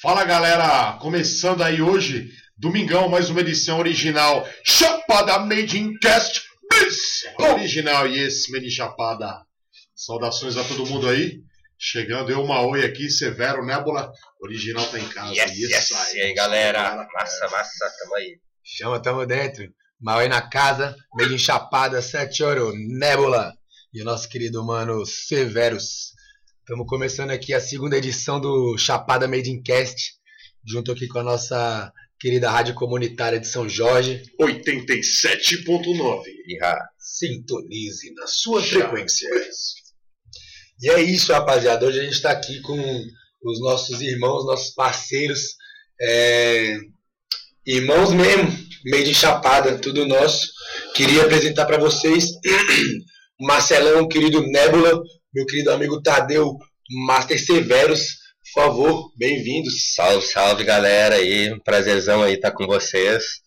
Fala galera, começando aí hoje, domingão, mais uma edição original Chapada Made in Cast Bis Original, yes, Made in Chapada. Saudações a todo mundo aí. Chegando eu, Maoi aqui, Severo, Nébula. Original tá em casa. Yes, yes. E aí galera, massa, massa, tamo aí. Chama, tamo dentro. Maoi na casa, Made in Chapada, 7 horas, Nébula. E o nosso querido mano Severus. Estamos começando aqui a segunda edição do Chapada Made in Cast, junto aqui com a nossa querida rádio comunitária de São Jorge. 87.9. Sintonize na sua frequência. E é isso, rapaziada. Hoje a gente está aqui com os nossos irmãos, nossos parceiros, é... irmãos mesmo, Made in Chapada, tudo nosso. Queria apresentar para vocês o Marcelão, querido Nébula, meu querido amigo Tadeu Master Severos, por favor, bem-vindos. Salve, salve galera aí, prazerzão aí estar tá com vocês.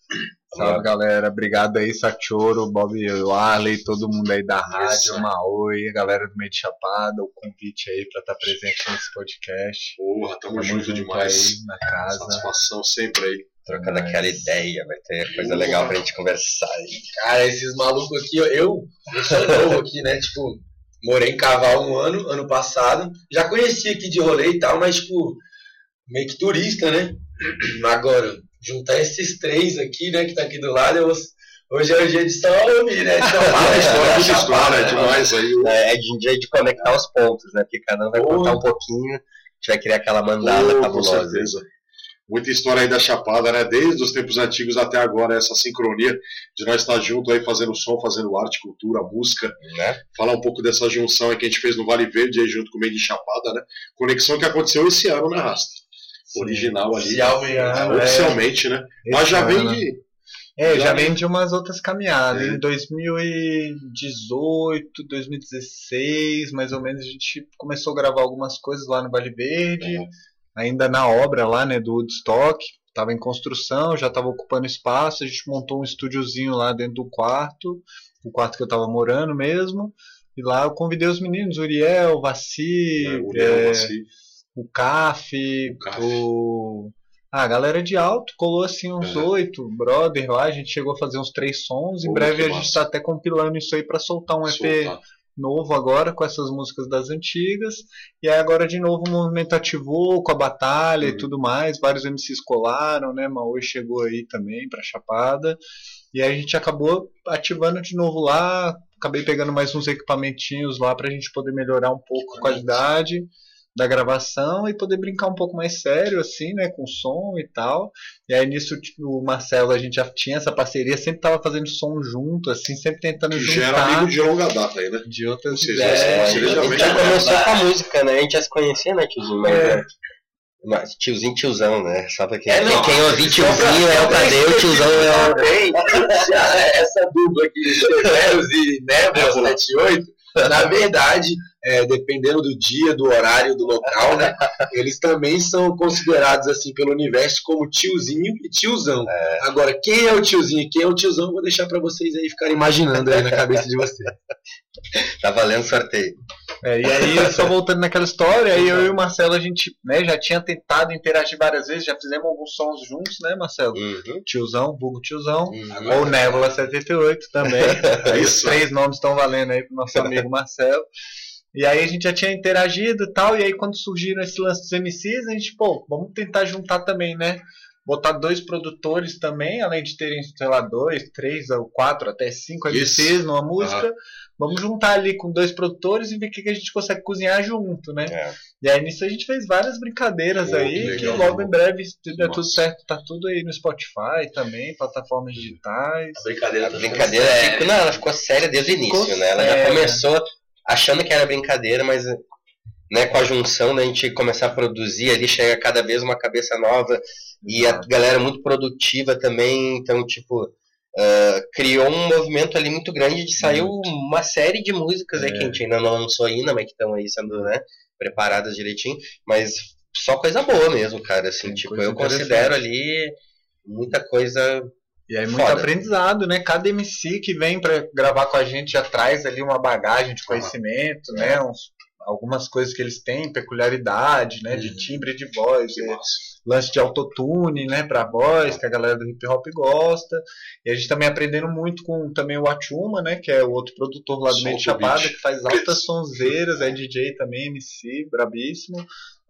Salve galera, obrigado aí, Sachoro, Bob Warley, todo mundo aí da rádio, Maoi, a galera do Meio de Chapada, o convite aí para estar tá presente nesse podcast. Porra, tamo, tamo junto, junto demais. Aí na casa. Satisfação sempre aí. Trocando Mas... aquela ideia, vai ter coisa legal pra gente conversar aí. Cara, esses malucos aqui, eu, eu sou novo aqui, né? Tipo, morei em Caval um ano, ano passado. Já conhecia aqui de rolê e tal, mas, tipo, meio que turista, né? Agora, juntar esses três aqui, né, que tá aqui do lado, eu, hoje é o dia de só ouvir, né? De falar, história, muita história, é demais aí. É, é dia de conectar os pontos, né? Porque cada um vai contar um pouquinho, a gente vai criar aquela mandala oh, cabulosa. Com certeza muita história aí da Chapada, né? Desde os tempos antigos até agora, essa sincronia de nós estar junto aí fazendo som, fazendo arte, cultura, música. Né? Falar um pouco dessa junção aí que a gente fez no Vale Verde aí junto com o meio de Chapada, né? Conexão que aconteceu esse ano, né, Rasta? Original ali. Oficial, é, oficialmente, né? Mas já vem de. É, já, já vem de umas outras caminhadas. É. Em 2018, 2016, mais ou menos, a gente começou a gravar algumas coisas lá no Vale Verde. É ainda na obra lá, né, do Woodstock, estava em construção, já estava ocupando espaço, a gente montou um estúdiozinho lá dentro do quarto, o quarto que eu estava morando mesmo, e lá eu convidei os meninos, Uriel, Vaci, é, Uriel, é, o CAF, o, o... Ah, a galera de alto colou assim uns é. oito, é. brother lá, a gente chegou a fazer uns três sons, em breve a gente está até compilando isso aí para soltar um EP novo agora com essas músicas das antigas. E aí agora de novo o movimento ativou com a batalha uhum. e tudo mais. Vários MCs colaram, né? Maui chegou aí também pra Chapada. E aí a gente acabou ativando de novo lá. Acabei pegando mais uns equipamentinhos lá pra gente poder melhorar um pouco a qualidade da gravação e poder brincar um pouco mais sério, assim, né, com som e tal. E aí nisso o Marcelo, a gente já tinha essa parceria, sempre tava fazendo som junto, assim, sempre tentando juntar. Já era amigo de longa data aí, né? De outras Vocês é, já, gente já começou com a música, né? A gente já se conhecia, né, tiozinho? Mas, é. Mas, tiozinho, tiozão, né? Pra quem, é, não, quem ouvir tiozinho é o Tadeu, tiozão é o... Essa dupla aqui, Severos e Nebula 78, na verdade, é, dependendo do dia, do horário, do local, né? Eles também são considerados assim pelo universo como tiozinho e tiozão. É. Agora, quem é o tiozinho e quem é o tiozão, vou deixar para vocês aí ficarem imaginando aí na cabeça de vocês. tá valendo sorteio. É, e aí, só voltando naquela história, aí eu e o Marcelo, a gente né, já tinha tentado interagir várias vezes, já fizemos alguns sons juntos, né, Marcelo? Uhum. Tiozão, vulgo tiozão, uhum. ou Névola 78 também. aí os três nomes estão valendo aí pro nosso amigo Marcelo. E aí a gente já tinha interagido e tal, e aí quando surgiram esse lance dos MCs, a gente, pô, vamos tentar juntar também, né? Botar dois produtores também, além de terem, sei lá, dois, três ou quatro, até cinco MCs Isso. numa música. Uhum. Vamos juntar ali com dois produtores e ver o que, que a gente consegue cozinhar junto, né? É. E aí nisso a gente fez várias brincadeiras Pô, aí, que, legal, que logo em breve, se der tudo certo, tá tudo aí no Spotify também, plataformas digitais. A brincadeira, a brincadeira é... não, ela ficou séria desde o início, ficou né? Ela séria. já começou achando que era brincadeira, mas né, com a junção da gente começar a produzir ali, chega cada vez uma cabeça nova e a galera muito produtiva também, então, tipo, uh, criou um movimento ali muito grande de sair uma série de músicas é. aí que a gente ainda não lançou ainda, mas que estão aí sendo, né, preparadas direitinho, mas só coisa boa mesmo, cara, assim, tipo, eu considero ali muita coisa e aí muito Foda. aprendizado, né? Cada MC que vem para gravar com a gente já traz ali uma bagagem de conhecimento, né? Uns, algumas coisas que eles têm, peculiaridade, né? De uhum. timbre de voz, é, lance de autotune, né? Pra voz, que a galera do hip hop gosta. E a gente também aprendendo muito com também o Achuma, né? Que é o outro produtor lá do Meio de Chapada, que faz altas sonzeiras, é DJ também, MC, brabíssimo.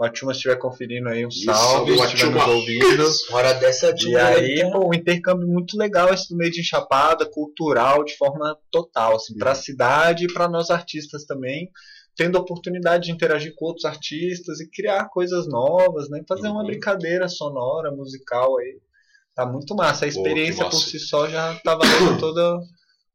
O Atuma estiver conferindo aí, um salve, se estiver nos ouvindo. Hora dessa E aí, pô, um intercâmbio muito legal esse do meio de enchapada, cultural, de forma total, assim, para a cidade e para nós artistas também, tendo a oportunidade de interagir com outros artistas e criar coisas novas, né? Fazer uhum. uma brincadeira sonora, musical aí. Tá muito massa. A experiência Pô, massa. por si só já tá valendo toda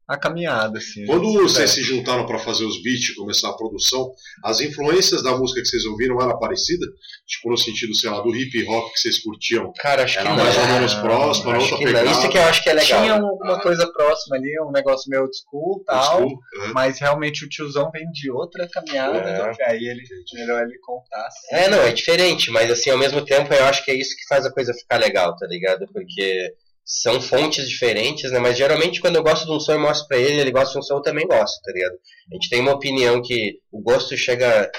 a caminhada. Assim, Quando vocês se juntaram para fazer os beats, começar a produção, as influências da música que vocês ouviram era parecida? Tipo, no sentido, sei lá, do hip hop que vocês curtiam? Cara, acho era que mais ou menos próximo, acho que não. Isso que eu acho que é legal. Tinha alguma ah. coisa próxima ali, um negócio meio old school tal, old school, mas realmente o tiozão vem de outra caminhada, é. então aí ele, melhor ele contar. Assim. É, não, é diferente, mas assim, ao mesmo tempo eu acho que é isso que faz a coisa ficar legal, tá ligado? Porque são fontes diferentes, né? Mas geralmente quando eu gosto de um som, eu mostro pra ele, ele gosta de um som, eu também gosto, tá ligado? A gente tem uma opinião que o gosto chega.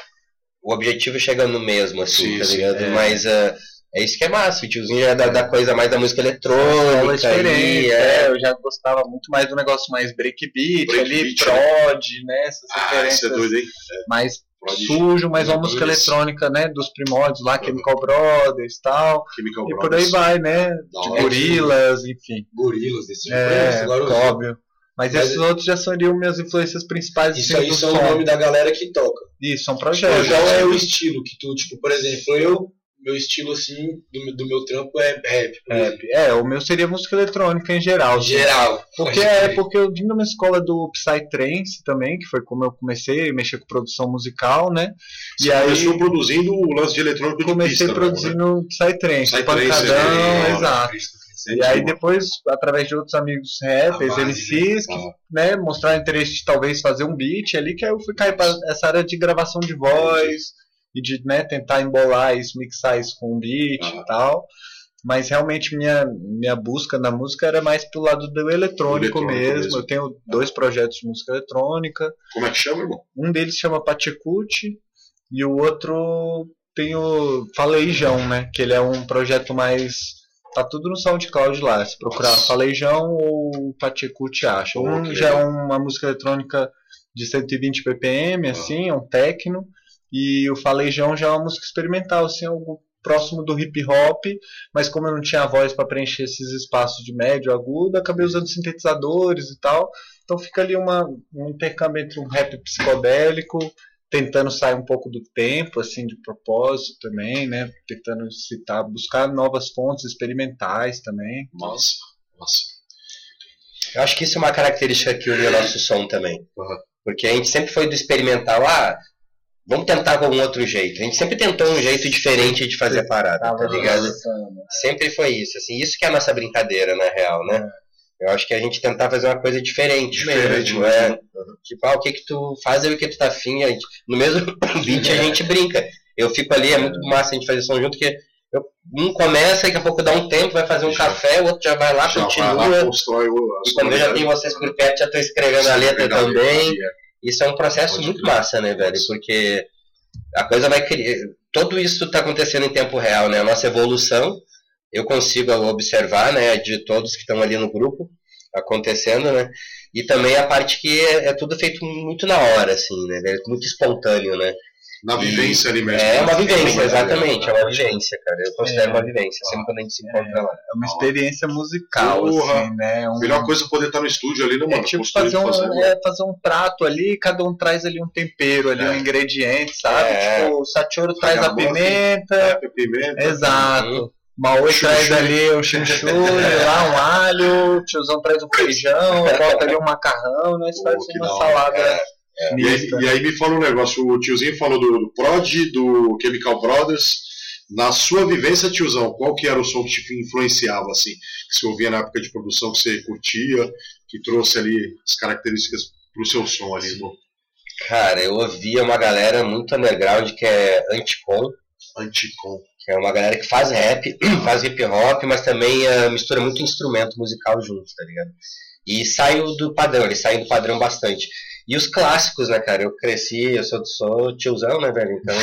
O objetivo chega no mesmo, assim, sim, tá ligado? Sim, é. Mas uh, é isso que é massa, o tiozinho já é da, da coisa mais da música eletrônica. É diferente, é. é. eu já gostava muito mais do negócio mais breakbeat, break ali, beat, prod, né? Essas ah, isso é doido, hein? É. Sujo, mas uma música eletrônica, né, dos primórdios lá, Chemical Brothers e tal. Chemical e por aí vai, né? De gorilas, enfim. Gorilas, desse tipo. É, óbvio. Mas, mas esses outros já seriam minhas influências principais. Isso aí são o nome da galera que toca. Isso, são projetos. Então é o estilo que tu, tipo, por exemplo, eu meu estilo assim do, do meu trampo é rap. Rap. É, o meu seria música eletrônica em geral. Em assim. geral. Porque é porque eu vim numa escola do Psytrance também, que foi como eu comecei a mexer com produção musical, né? Você e aí começou produzindo o lance de eletrônico de Comecei pista, produzindo né? Psytrance, Psytrance pancadão, é, exato. E aí depois, através de outros amigos rappers, MCs, que né, mostraram interesse de talvez fazer um beat ali, que aí eu fui cair para essa área de gravação de voz, e de né, tentar embolar isso, mixar isso com um beat e tal. Mas realmente minha, minha busca na música era mais pro lado do eletrônico, mesmo. mesmo. Eu tenho dois projetos de música eletrônica. Como é que chama, irmão? Um deles chama Paticute e o outro tem o Faleijão, né? Que ele é um projeto mais. Tá tudo no SoundCloud lá. Se procurar Nossa. Faleijão ou Paticute acha. Um já é uma música eletrônica de 120 ppm, assim, é um techno. E o Falejão já é uma música experimental, assim, algo próximo do hip hop, mas como eu não tinha voz para preencher esses espaços de médio, agudo, acabei usando sintetizadores e tal. Então fica ali uma, um intercâmbio entre um rap psicodélico, tentando sair um pouco do tempo, assim, de propósito também, né? Tentando citar, buscar novas fontes experimentais também. Nossa, nossa. Eu acho que isso é uma característica que une o nosso som também. Uhum. Porque a gente sempre foi do experimental, ah, Vamos tentar com outro jeito. A gente sempre tentou um jeito diferente de fazer a parada, tá ligado? Sempre foi isso, assim, isso que é a nossa brincadeira, na real, né? É. Eu acho que a gente tentar fazer uma coisa diferente, diferente mesmo, é. Tipo, ah, o que que tu faz e o que tu tá afim, gente, no mesmo beat a gente brinca. Eu fico ali, é muito massa a gente fazer som junto, que eu, um começa, daqui a pouco dá um tempo, vai fazer um já, café, o outro já vai lá, já continua. Vai lá, constrói o, e quando eu já tenho vocês por perto, já tô escrevendo a letra também. Isso é um processo Pode muito massa, né, velho? Porque a coisa vai criar. Tudo isso está acontecendo em tempo real, né? A nossa evolução, eu consigo observar, né, de todos que estão ali no grupo acontecendo, né? E também a parte que é, é tudo feito muito na hora, assim, né? Muito espontâneo, né? Na vivência ali mesmo. É uma vivência, exatamente, é uma vivência, cara. Eu considero é. uma vivência, sempre quando a gente se encontra lá. É uma experiência musical, Porra. assim, né? Um... Melhor coisa é poder estar no estúdio ali, né, mano? É tipo fazer um, fazer... É, fazer um prato ali, cada um traz ali um tempero ali, é. um ingrediente, sabe? É. Tipo, o Sachoro traz a pimenta. É, pimenta. Exato. Uhum. Maui traz ali o chimichurri, lá um alho, o tiozão traz um feijão, bota ali um macarrão, né? faz uma salada é. E, aí, e, aí, me fala um negócio, o tiozinho falou do, do Prod, do Chemical Brothers. Na sua vivência, tiozão, qual que era o som que te influenciava, assim? Que você ouvia na época de produção, que você curtia, que trouxe ali as características pro seu som ali, irmão? Cara, eu ouvia uma galera muito underground que é Anticon. Anticon. Que é uma galera que faz rap, faz hip hop, mas também uh, mistura muito instrumento musical junto, tá ligado? E saiu do padrão, eles saem do padrão bastante. E os clássicos, né, cara? Eu cresci, eu sou, sou tiozão, né, velho? Então,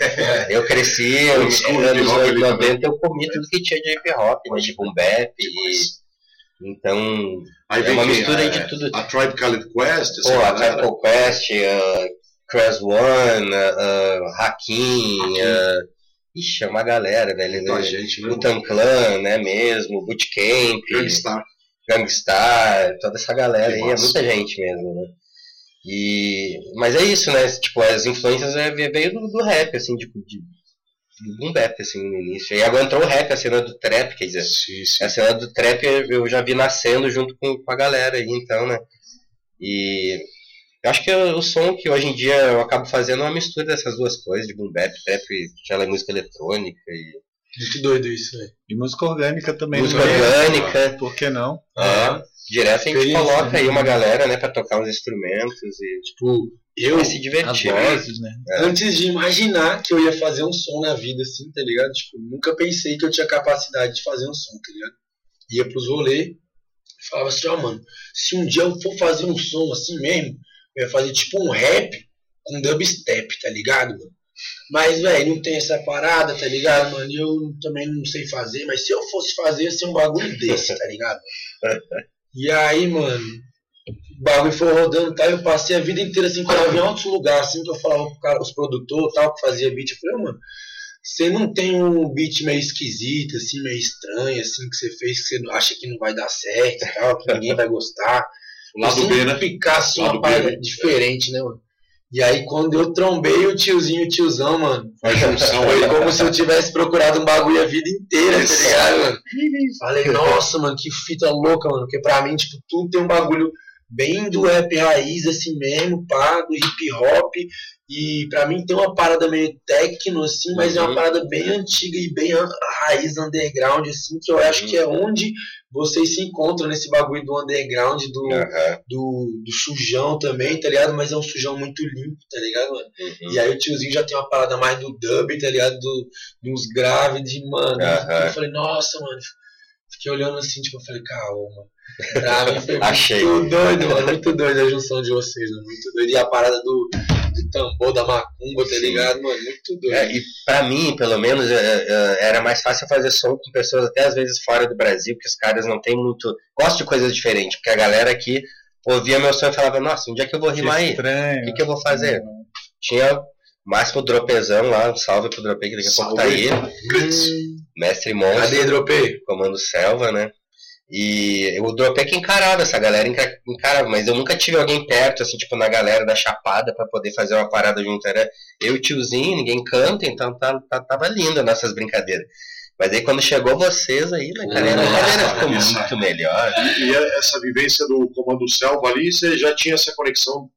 eu cresci, eu, nos anos 90 eu comi tudo que tinha de hip hop, né? De boom bap e... Então, Aí é uma mistura de tudo. A Tribe Called Quest, Pô, a Tribe Called Quest, uh, Crash One, uh, Hakim, uh, ixi, é uma galera, velho. Muita gente, né? Butan Clan, né, mesmo, Bootcamp, Gangstar. Gangstar, toda essa galera aí, é muita gente mesmo, né? E, mas é isso, né? Tipo, as influências é, veio do, do rap, assim, tipo, de, do boom bap, assim, no início. E agora entrou o rap, a cena do trap, quer dizer, Sim, sim. a cena do trap eu já vi nascendo junto com, com a galera aí, então, né? E eu acho que o, som que hoje em dia eu acabo fazendo é uma mistura dessas duas coisas, de boom bap, trap, aquela música eletrônica e Muito doido isso, velho. E música orgânica também. música né? orgânica. Por que não? É, direto a gente Experiência, coloca aí né? uma galera, né, pra tocar uns instrumentos e Tipo, eu, se divertir. vozes, né? antes de imaginar que eu ia fazer um som na vida, assim, tá ligado? Tipo, nunca pensei que eu tinha capacidade de fazer um som, tá ligado? Ia pros rolês e falava assim, ó, mano, se um dia eu for fazer um som assim mesmo, eu ia fazer tipo um rap com dubstep, tá ligado, mano? Mas, velho, não tem essa parada, tá ligado, mano? Eu também não sei fazer, mas se eu fosse fazer, ia ser um bagulho desse, tá ligado? E aí, mano, o bagulho foi rodando e tal, eu passei a vida inteira assim, quando eu em outros lugares, assim, que eu falava pro cara, os produtores tal, que fazia beat, eu falei, "Ô, mano, você não tem um beat meio esquisito, assim, meio estranho, assim, que você fez, que você acha que não vai dar certo e tal, que ninguém vai gostar. O lado Assim, B, né? Ficar assim, uma parada né? diferente, né, mano? E aí, quando eu trombei o tiozinho, o tiozão, mano, A junção foi como se eu tivesse procurado um bagulho a vida inteira, tá ligado, mano? Falei, nossa, mano, que fita louca, mano. Porque pra mim, tipo, tudo tem um bagulho bem do rap raiz, assim mesmo, pá, do hip hop. E pra mim tem uma parada meio techno, assim, mas é uma Uhum. parada bem antiga e bem raiz underground, assim, que eu acho que é onde vocês se encontram nesse bagulho do underground, do, Aham, do, do sujão também, tá ligado? Mas é um sujão muito limpo, tá ligado, mano? uhum. E aí o tiozinho já tem uma parada mais do dub, tá ligado? Do, dos graves, mano. Eu falei, nossa, mano. Fiquei olhando assim, tipo, eu falei, caô, mano. Pra mim foi Achei. muito doido, mano. Muito doido a junção de vocês, mano. Muito doido. E a parada do, do tambor, da macumba, tá ligado, mano? Muito doido. É, e pra mim, pelo menos, é, é, era mais fácil fazer som com pessoas até às vezes fora do Brasil, porque os caras não tem muito. Gostam de coisas diferentes, porque a galera aqui ouvia meu som e falava, nossa, onde é que eu vou rimar aí? O que, que eu vou fazer? Tinha o máximo dropezão lá, um salve pro dropê que daqui a pouco tá aí. Mestre Monstro. Cadê, Dropei? Comando Selva, né? E o Drop é que encarava, essa galera enca- encarava, mas eu nunca tive alguém perto, assim, tipo, na galera da Chapada pra poder fazer uma parada junto. Era eu e o tiozinho, ninguém canta, então tá, tá- tava lindo as nossas brincadeiras. Mas aí quando chegou vocês aí, né, cara, a brincadeira ficou muito melhor. E essa vivência do Comando Selva ali, você já tinha essa conexão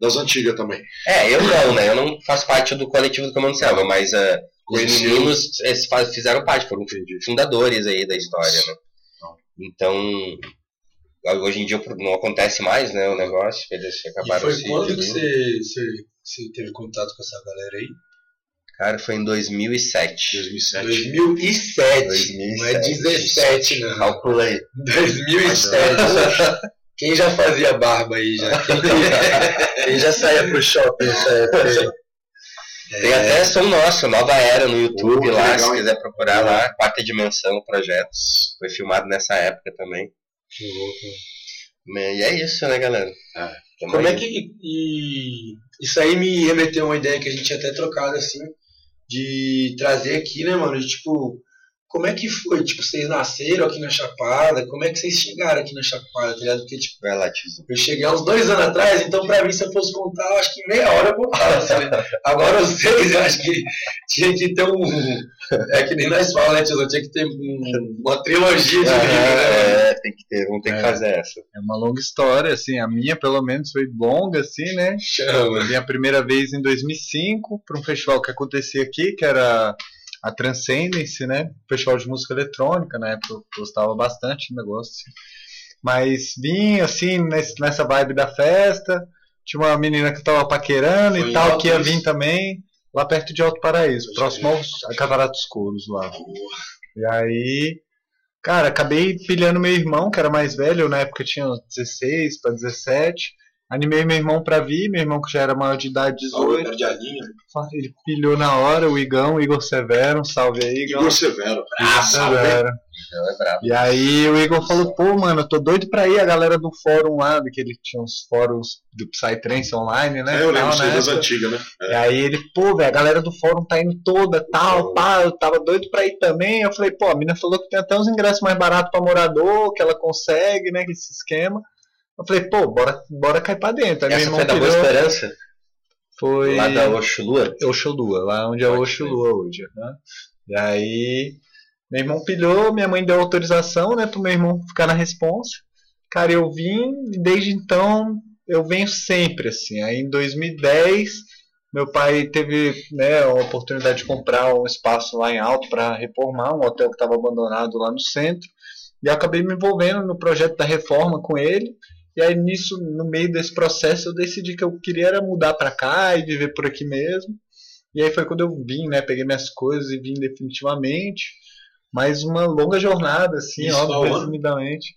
das antigas também. É, eu não, né? Eu não faço parte do coletivo do Comando Selva, mas ah, os meninos eles fizeram parte, foram fundadores aí da história, né? Então, hoje em dia não acontece mais, né, o negócio, eles E acabaram foi se quando que você, você, você teve contato com essa galera aí? Cara, foi em 2007. 2007. 2007. 2007. Não é 17, não. Calcula aí. 2007. Quem já fazia barba aí já? Quem, quem já saía pro shopping nessa época? Tem até som nosso, Nova Era, no YouTube que lá, legal, se quiser procurar lá, Quarta Dimensão, o projeto. Foi filmado nessa época também. Que louco. E é isso, né, galera? É. Tamo Como é aí. que. E, isso aí me remeteu a uma ideia que a gente tinha até trocado assim, de trazer aqui, né, mano? De, tipo, como é que foi? Tipo, vocês nasceram aqui na Chapada? Como é que vocês chegaram aqui na Chapada, tá ligado? Porque, tipo, Vai lá, tiozinho. eu cheguei há uns dois anos atrás, então pra mim, se eu fosse contar, eu acho que meia hora eu contava. sabe? Agora vocês, eu acho que tinha que ter um. É que nem nós falamos, né, tiozão? Tinha que ter um- uma trilogia de vídeo, né? É, tem que ter, vamos ter que É. fazer essa. É uma longa história, assim, a minha pelo menos foi longa, assim, né? Chama. Minha primeira vez em 2005 para um festival que acontecia aqui, que era a Transcendence, né? Festival de música eletrônica, na época eu gostava bastante do negócio. assim. Mas vim, assim, nesse- nessa vibe da festa, tinha uma menina que tava paquerando Foi e tal, que ia vir também, lá perto de Alto Paraíso, próximo aos a Catarata dos Couros lá. E aí, cara, acabei pilhando meu irmão, que era mais velho, eu na época tinha uns 16 para 17. Animei meu irmão pra vir, meu irmão que já era maior de idade, 18. de alinha. Ele pilhou na hora, o Igão, o Igor Severo, um salve aí, Igor. Igor Severo. Ah, Severo. É brabo. E aí o Igor falou, pô, mano, eu tô doido pra ir, a galera do fórum lá, que ele tinha uns fóruns do Psytrance online, né? É, eu lembro tal, das né? antigas, né? E aí ele, pô, velho, a galera do fórum tá indo toda, tal, pá, eu tava doido pra ir também. Eu falei, pô, a mina falou que tem até uns ingressos mais baratos pra morador, que ela consegue, né, esse esquema. Eu falei, pô, bora, bora cair pra dentro. Aí meu Essa irmão foi da Boa Esperança? foi Lá da Oxulua? Oxulua, lá onde é Oxulua hoje. Né? E aí, meu irmão pilhou, minha mãe deu autorização, né, pro meu irmão ficar na responsa. Cara, eu vim e desde então eu venho sempre, assim. Aí em 2010, meu pai teve né, a oportunidade de comprar um espaço lá em Alto para reformar, um hotel que estava abandonado lá no centro. E eu acabei me envolvendo no projeto da reforma com ele. E aí nisso, no meio desse processo, eu decidi que eu queria era mudar para cá e viver por aqui mesmo. E aí foi quando eu vim, né? Peguei minhas coisas e vim definitivamente. Mas uma longa jornada, assim, Isso, ó, qual ano? resumidamente.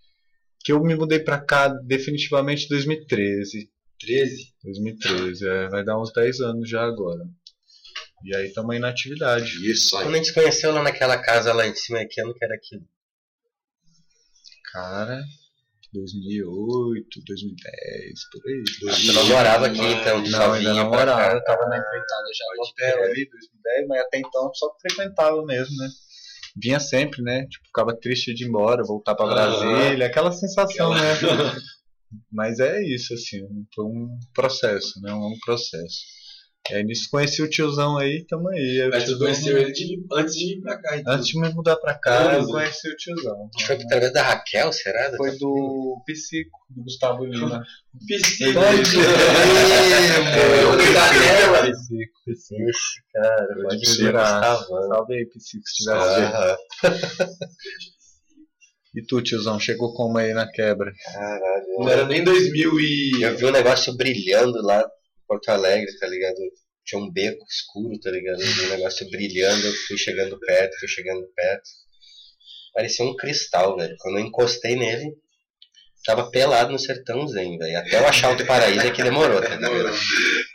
Que eu me mudei pra cá definitivamente em 2013. 13. 2013, é, vai dar uns 10 anos já agora. E aí estamos aí na atividade. Isso aí. Quando a gente conheceu lá naquela casa lá em cima, que ano que era aquilo? Cara, 2008, 2010, por aí. Você não morava aqui, então, Não, ainda não morava, eu tava na empreitada já hotel ali, 2010, mas até então só frequentava mesmo, né? Vinha sempre, né? Tipo, ficava triste de ir embora, voltar pra Ah. Brasília, aquela sensação, né? Mas é isso, assim, foi um processo, né? Um longo processo. E aí nisso conheci o tiozão aí, tamo aí. Mas tu conheceu ele de- antes de ir pra cá, então. Antes de me mudar pra cá, eu conheci o tiozão. Acho que foi através da Raquel, será? Foi do Psico, do Gustavo Lima. Psico. É. Psico, Psico. Cara, Pode Gustavão. Salve aí, Psico, se tiver. Aham. E tu, tiozão, chegou como aí na quebra? Caralho. Não era nem 2000 e... Eu vi um negócio brilhando lá Porto Alegre, tá ligado? Tinha um beco escuro, tá ligado? Um negócio brilhando, eu fui chegando perto, fui chegando perto. Parecia um cristal, velho. Quando eu encostei nele, tava pelado no sertão zen, velho. Até eu achar o paraíso é que demorou, tá ligado?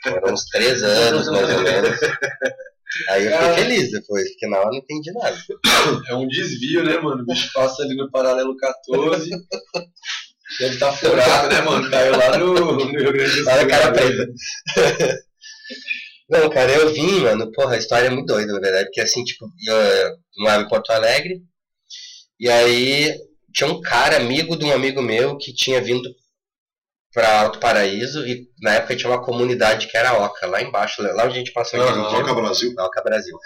Demorou uns três anos, mais ou menos. Aí eu fiquei feliz depois, porque na hora não entendi nada. É um desvio, né, mano? O bicho passa ali no paralelo 14. Deve estar furado, né, mano? Caiu lá no, no Rio Grande do Sul. Olha a cara né? preta. Não, cara, eu vim, mano, porra, a história é muito doida, na verdade, porque assim, tipo, eu morava em Porto Alegre, e aí tinha um cara, amigo de um amigo meu, que tinha vindo pra Alto Paraíso, e na época tinha uma comunidade que era Oca, lá embaixo, lá onde a gente passou Ah, dia. Toca Brasil. Na Oca Brasil.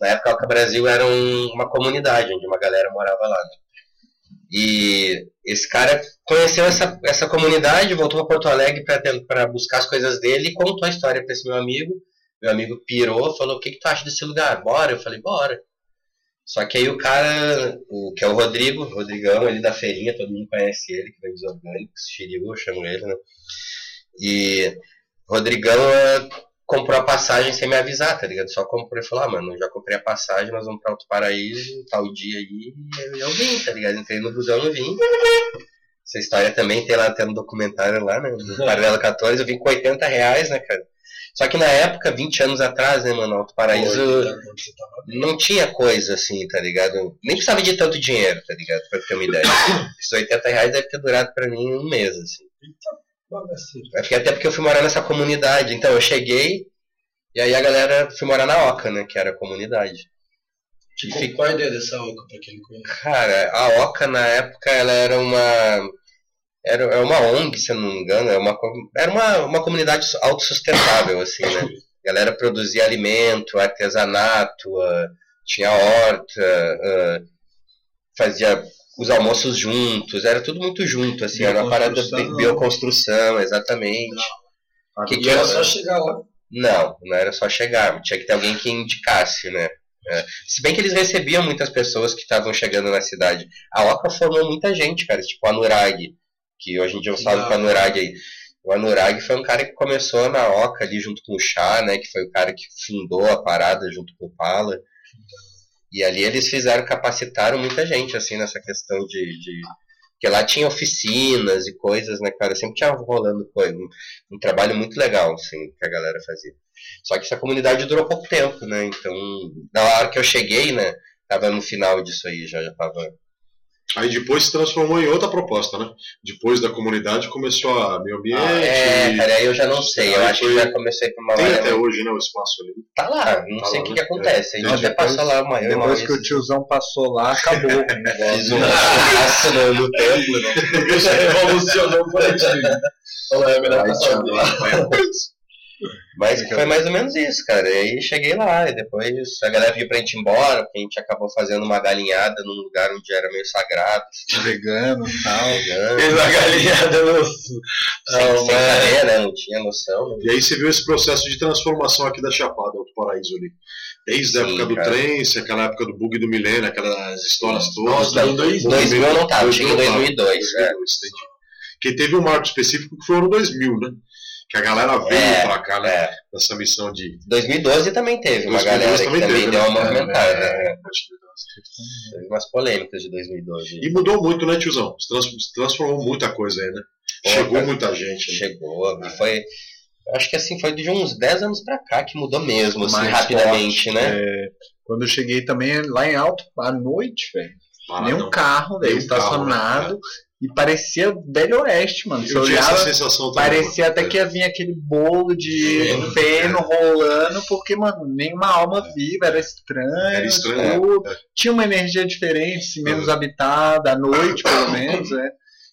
Na época, a Oca Brasil era um- uma comunidade onde uma galera morava lá. Né? E esse cara conheceu essa, essa comunidade, voltou para Porto Alegre para buscar as coisas dele e contou a história para esse meu amigo. Meu amigo pirou, falou: O que, que tu acha desse lugar? Bora? Eu falei: Bora. Só que aí o cara, o, que é o Rodrigo, Rodrigão, ele da feirinha, todo mundo conhece ele, que vem dos orgânicos, Xiriu, eu chamo ele, né? E Rodrigão eh, comprou a passagem sem me avisar, tá ligado? Só comprou e falou, ah, mano, já comprei a passagem, nós vamos pra Alto Paraíso, tal dia aí, e eu, eu vim, tá ligado? Entrei no busão e vim. Essa história também tem lá, tem um documentário lá, né? No Paralelo 14, eu vim com 80 reais, né, cara? Só que na época, 20 anos atrás, né, mano, Alto Paraíso tava não tinha coisa assim, tá ligado? Nem precisava de tanto dinheiro, tá ligado? Pra ter uma ideia. Esses 80 reais deve ter durado pra mim um mês, assim. bagaceiro. É porque- Até porque eu fui morar nessa comunidade. Então eu cheguei e aí a galera foi morar na Oca, né? Que era a comunidade. E Tipo, fica- qual a ideia dessa oca pra quem não conhece? Cara, a Oca na época ela era uma. Era é uma ONG, se eu não me engano. Era uma, co- era uma, uma comunidade autossustentável, assim, né? A galera produzia alimento, artesanato, ah, tinha horta, ah, fazia os almoços juntos, era tudo muito junto, assim, era uma parada bem bioconstrução, exatamente. Que E que era só chegar lá. Não, não era só chegar, tinha que ter alguém que indicasse, né? É, Se bem que eles recebiam muitas pessoas que estavam chegando na cidade. A Oca formou muita gente, cara, tipo o Anurag, que hoje em dia eu salve Não. com o Anurag aí. O Anurag foi um cara que começou na Oca ali junto com o Chá, né? Que foi o cara que fundou a parada junto com o Pala. E ali eles fizeram, capacitaram muita gente, assim, nessa questão de, de, Porque lá tinha oficinas e coisas, né, cara? Sempre tinha rolando coisa. Um, um, trabalho muito legal, assim, que a galera fazia. Só que essa comunidade durou pouco tempo, né? Então, na hora que eu cheguei, né? Tava no final disso aí, já, já tava Aí depois se transformou em outra proposta, né? Depois da comunidade começou a meio ambiente. Ah, é, cara, aí eu já não sei. Eu acho foi... que já comecei por uma Tem até hoje, né, o espaço ali. Tá lá, não tá sei o que, né? que acontece. É. A gente até passou lá uma Depois uma que o tiozão passou lá, acabou. Fiz um espaço no, templo, né? Já revolucionou por aqui. Olha, é melhor passar lá. Mas foi mais ou menos isso, cara. E aí cheguei lá, e depois a galera pediu pra gente ir embora, porque a gente acabou fazendo uma galinhada num lugar onde era meio sagrado. Assim. Vegano e tal. Vegano. Fez uma galinhada no. Sem, sem saber, né? Não tinha noção. Né? E aí você viu esse processo de transformação aqui da Chapada, do Paraíso ali. Desde a época do trem, aquela época do bug do milênio, aquelas histórias todas. Nossa, em 2000 eu não tava, eu cheguei em 2002. 2002 é. Porque teve um marco específico que foi o ano 2000, né? Que a galera veio é, pra cá, né? É. Nessa missão de. 2012 também teve uma galera também que também teve, deu uma né? movimentada. É, né? Teve umas polêmicas de 2012. E mudou muito, né, tiozão? Se transformou muita coisa aí, né? Pô, Chegou cara, muita gente. Né? Chegou, e foi. Acho que assim, foi de uns 10 anos pra cá que mudou mesmo, assim, Mais rapidamente, forte, né? É, quando eu cheguei também lá em alto, à noite, velho. Nenhum carro, velho, estacionado. Carro, né? E parecia Velho Oeste, mano. Você eu olhava, sensação parecia até que ia vir aquele bolo de feno rolando, porque, mano, nenhuma alma viva, era estranho. Era estranho. É. Tinha uma energia diferente, menos uhum. habitada, à noite, pelo menos, né?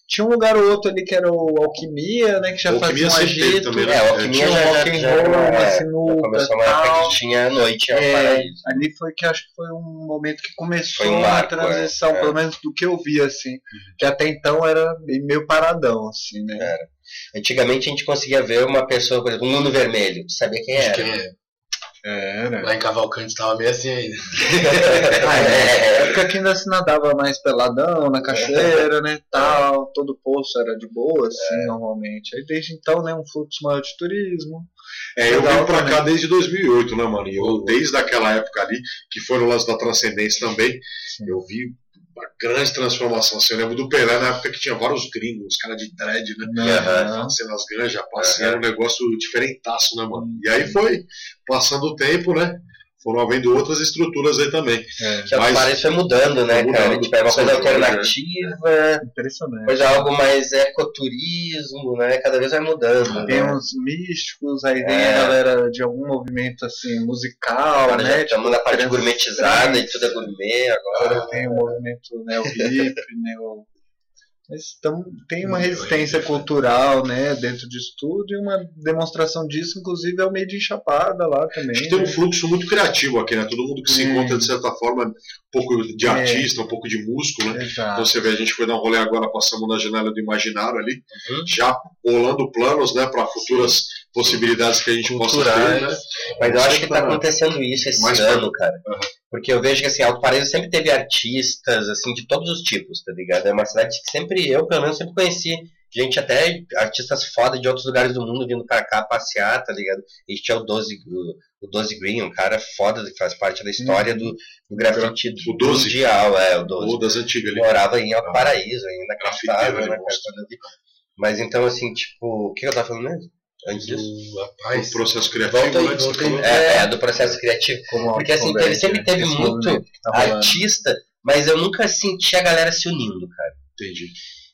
Tinha um outro ali que era o Alquimia, né? Que já fazia um agito. Também, né? É, o Alquimia tinha um rock and roll, uma é, sinuca. Começou uma época que tinha noite é, paraíso. Ali foi que acho que foi um momento que começou um marco, a transição, é, pelo menos do que eu vi, assim. Uhum. Que até então era meio paradão, assim, né? Era. Antigamente a gente conseguia ver uma pessoa, por exemplo, um mundo vermelho, sabia quem era. Quem é? É, né? Lá em Cavalcante estava meio assim ainda. ah, é, época que ainda se nadava mais peladão, na cachoeira, né, tal, todo poço era de boa, assim, é. normalmente. Aí desde então, né, um fluxo maior de turismo. É, eu vim pra cá desde 2008, né, mano? Eu, desde aquela época ali, que foi no lance da Transcendência também, Sim. eu vi uma grande transformação. Assim, eu lembro do Pelé na época que tinha vários gringos, os caras de dread, né? Uhum. Fazendo as ganjas, passando, uhum. um negócio diferentaço, né, mano? E aí foi passando o tempo, né? Foram havendo outras estruturas aí também. É. Que Mas, parece foi mudando, né, mudando, cara? Tipo, é uma coisa alternativa, impressionante. Coisa algo mais ecoturismo, né? Cada vez vai mudando. Tem né? uns místicos, aí vem é. a galera de algum movimento assim, musical, agora né? Estamos tipo, na parte gourmetizada e tudo é gourmet agora. Agora tem o movimento neo-hip, neo mas então, tem uma resistência cultural né, dentro disso tudo e uma demonstração disso, inclusive, é o meio de enxapada lá também. Acho que tem um né? fluxo muito criativo aqui, né? Todo mundo que se encontra, de certa forma, um pouco de é. artista, é. um pouco de músico, né? Exato. Então você vê, a gente foi dar um rolê agora, passamos na janela do imaginário ali, uhum. já bolando planos né, para futuras possibilidades que a gente possa ter. Né? Mas eu acho que está acontecendo isso esse Mais ano, cara. Uhum. Porque eu vejo que assim, Alto Paraíso sempre teve artistas assim de todos os tipos, tá ligado? É uma cidade que sempre eu, pelo menos, sempre conheci gente até artistas foda de outros lugares do mundo vindo para cá passear, tá ligado? A gente tinha o 12 o 12 Green, um cara foda que faz parte da história hum. do, do grafite o 12. mundial, é, o 12. O das antigas ali. Morava em Alto Paraíso ainda, acreditava, né, Mas então assim, tipo, o que eu tava falando mesmo? Antes disso? Rapaz, do processo criativo, volta aí, né, volta aí. É, é, do processo criativo. Como Porque assim, teve, sempre teve muito tá artista, mas eu nunca senti a galera se unindo, cara. Entendi.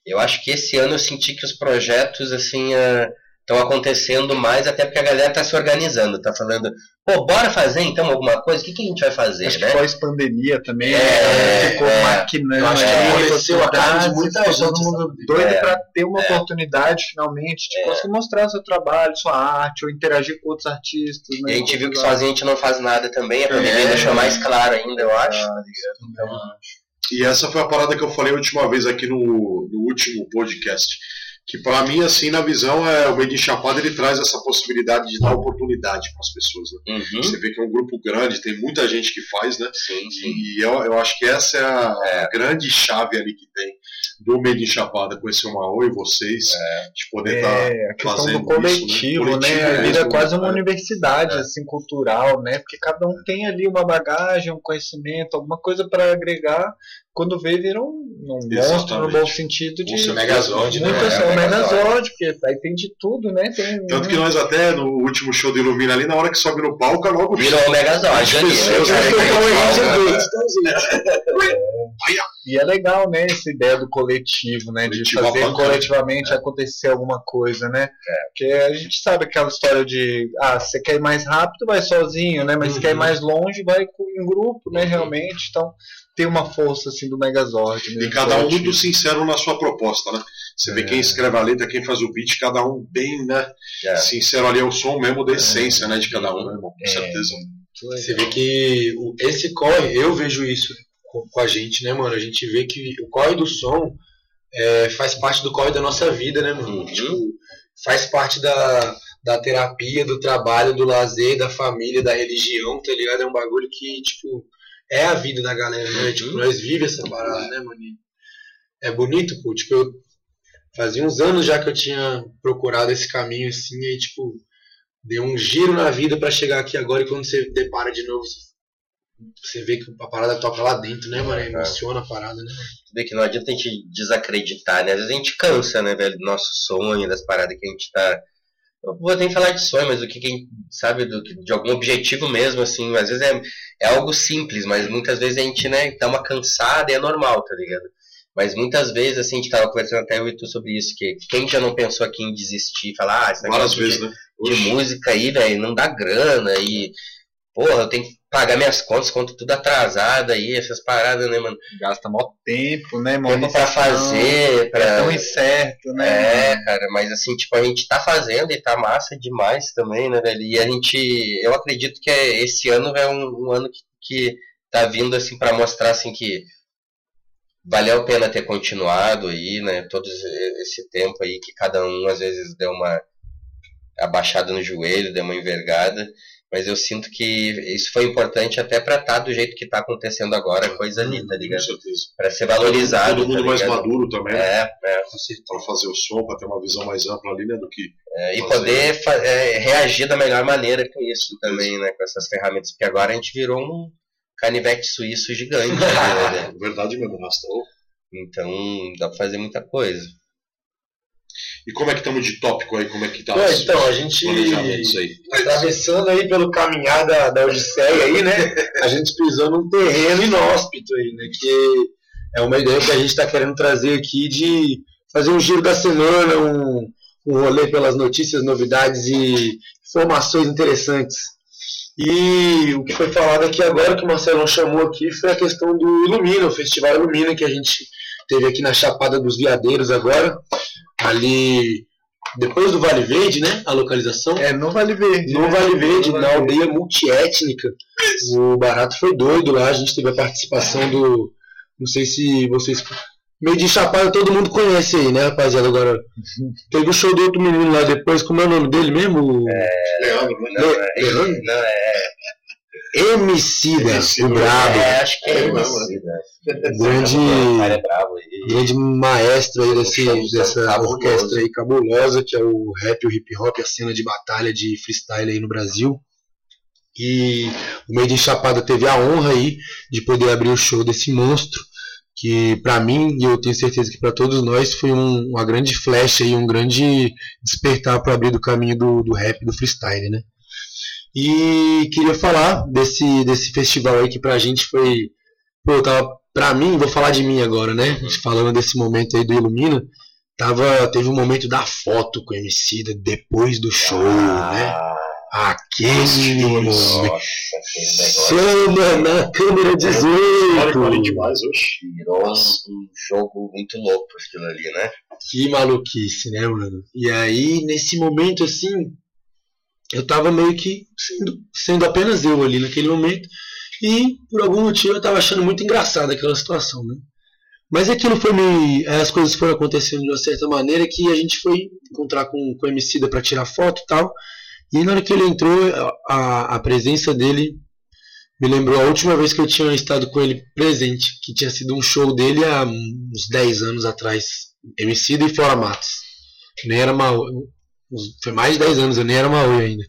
Eu acho que esse ano eu senti que os projetos, assim, uh, estão acontecendo mais, até porque a galera está se organizando, está falando, pô, bora fazer então alguma coisa, o que, que a gente vai fazer? Acho né? que pós-pandemia também, é, ficou é, maquinando. Acho que aconteceu a cara de muita gente. Todo mundo doido é, para ter uma é, oportunidade finalmente de é. conseguir mostrar seu trabalho, sua arte, ou interagir com outros artistas. Né, e a gente viu que sozinho a gente não faz nada também, a pandemia é, deixou mais claro ainda, eu acho. Ah, então, e essa foi a parada que eu falei a última vez aqui no, no último podcast que para mim, assim, na visão, é o Made in Chapada ele traz essa possibilidade de dar oportunidade para as pessoas. Né? Uhum. Você vê que é um grupo grande, tem muita gente que faz, né? Sim, sim. E eu, eu acho que essa é a, é. grande chave ali que tem. do meio de Chapada conhecer o Maô e vocês, é. de poder estar tá é, a questão do coletivo, isso, né? coletivo, né? A vida é quase uma universidade, é. assim, cultural, né? Porque cada um tem ali uma bagagem, um conhecimento, alguma coisa para agregar quando vê, vira um, um monstro no bom sentido de. O Megazord, né? Muito é, o Megazord, porque aí tem de tudo, né? Tem, Tanto que nós até no último show do Ilumina ali, na hora que sobe no palco, logo virou o Megazord. Ali, e é legal, né, essa ideia do coletivo, né? De fazer coletivamente é. acontecer alguma coisa, né? É. Porque a gente sabe aquela história de ah, você quer ir mais rápido, vai sozinho, né? Mas uhum. se quer ir uhum. mais longe, vai em grupo, né? Uhum. Realmente. Então tem uma força assim do Megazord. Né? E cada um muito sincero na sua proposta, né? Você é. vê quem escreve a letra, quem faz o beat, cada um bem, né? É. Sincero ali é o som mesmo da é. essência, né? De cada um, né, irmão? Com é. certeza. Você vê que esse corre, eu vejo isso com a gente, né, mano? A gente vê que o corre do som é, faz parte do corre da nossa vida, né, mano? Uhum. Tipo, faz parte da, da terapia, do trabalho, do lazer, da família, da religião, tá ligado? É um bagulho que, tipo, é a vida da galera, né? Tipo, uhum. nós vivemos essa parada, né, mano? É bonito, pô. Tipo, eu fazia uns anos já que eu tinha procurado esse caminho assim, e tipo, deu um giro na vida para chegar aqui agora e quando você depara de novo, você vê que a parada toca lá dentro, né, mano? É. Emociona a parada, né? Você vê que não adianta a gente desacreditar, né? Às vezes a gente cansa, né, velho, do nosso sonho, das paradas que a gente tá eu vou nem falar de sonho, mas o que quem sabe do, de algum objetivo mesmo, assim, às vezes é, é algo simples, mas muitas vezes a gente, né, dá uma cansada e é normal, tá ligado? Mas muitas vezes, assim, a gente tava conversando até eu e tu sobre isso, que quem já não pensou aqui em desistir, falar, ah, esse negócio vezes, de, né? de música aí, velho, não dá grana e, porra, eu tenho que pagar minhas contas, conta tudo atrasada aí, essas paradas, né, mano? Gasta mó tempo, né, mano? Tempo pra fazer, pra... É tão incerto, né? É, cara, mas assim, tipo, a gente tá fazendo e tá massa demais também, né, velho? E a gente, eu acredito que é, esse ano é um, um ano que, que tá vindo, assim, para mostrar, assim, que valeu a pena ter continuado aí, né, todo esse tempo aí que cada um às vezes deu uma abaixada no joelho, deu uma envergada, mas eu sinto que isso foi importante até para estar tá do jeito que está acontecendo agora, a coisa ali, tá ligado? Para ser valorizado. Todo mundo tá mais maduro também. Né? É, é. Para fazer o som, para ter uma visão mais ampla ali, né? Do que. É, e poder é, reagir da melhor maneira com isso também, né? Com essas ferramentas, porque agora a gente virou um canivete suíço gigante. né? Verdade mesmo, Rastou. Então dá para fazer muita coisa. E como é que estamos de tópico aí? Como é que tá? É, então, a gente aí? atravessando aí pelo caminhar da, da Odisseia aí, né? A gente pisou num terreno inóspito aí, né? Que é uma ideia que a gente está querendo trazer aqui de fazer um giro da semana, um, um rolê pelas notícias, novidades e informações interessantes. E o que foi falado aqui agora, que o Marcelão chamou aqui, foi a questão do Ilumina, o Festival Ilumina, que a gente teve aqui na Chapada dos Veadeiros agora ali depois do Vale Verde, né? A localização. É, no Vale Verde. No né? Vale Verde, no na vale aldeia multiétnica. O barato foi doido lá. A gente teve a participação do. Não sei se vocês. Meio de Chapada todo mundo conhece aí, né, rapaziada? Agora. Teve o show do outro menino lá depois. Como é o nome dele mesmo? É. Leandro. Não, é, Leandro? Não, é. Emicida, o brabo. É, acho que é Emicida. Grande, é bravo grande maestro aí desse, dessa orquestra aí cabulosa, que é o rap, o hip hop, a cena de batalha de freestyle aí no Brasil. E o Meio de Chapada teve a honra aí de poder abrir o show desse monstro, que para mim, e eu tenho certeza que para todos nós, foi um, uma grande flecha e um grande despertar para abrir do caminho do, do rap, do freestyle, né? E queria falar desse, desse festival aí que pra gente foi. Pô, tava, pra mim, vou falar de mim agora, né? Falando desse momento aí do Ilumina. Tava, teve um momento da foto com o MC depois do show, ah, né? Aquele nome. Chama na câmera 18. demais, Virou um jogo muito louco aquilo ali, né? Que maluquice, né, mano? E aí, nesse momento assim, eu tava meio que sendo, sendo apenas eu ali naquele momento. E por algum motivo eu tava achando muito engraçada aquela situação, né? Mas aquilo foi me. As coisas foram acontecendo de uma certa maneira que a gente foi encontrar com, com o Emicida para tirar foto e tal. E na hora que ele entrou, a, a presença dele me lembrou a última vez que eu tinha estado com ele presente, que tinha sido um show dele há uns 10 anos atrás. MC e Fora Matos. Nem era Maui. Foi mais de 10 anos, eu nem era Maui ainda.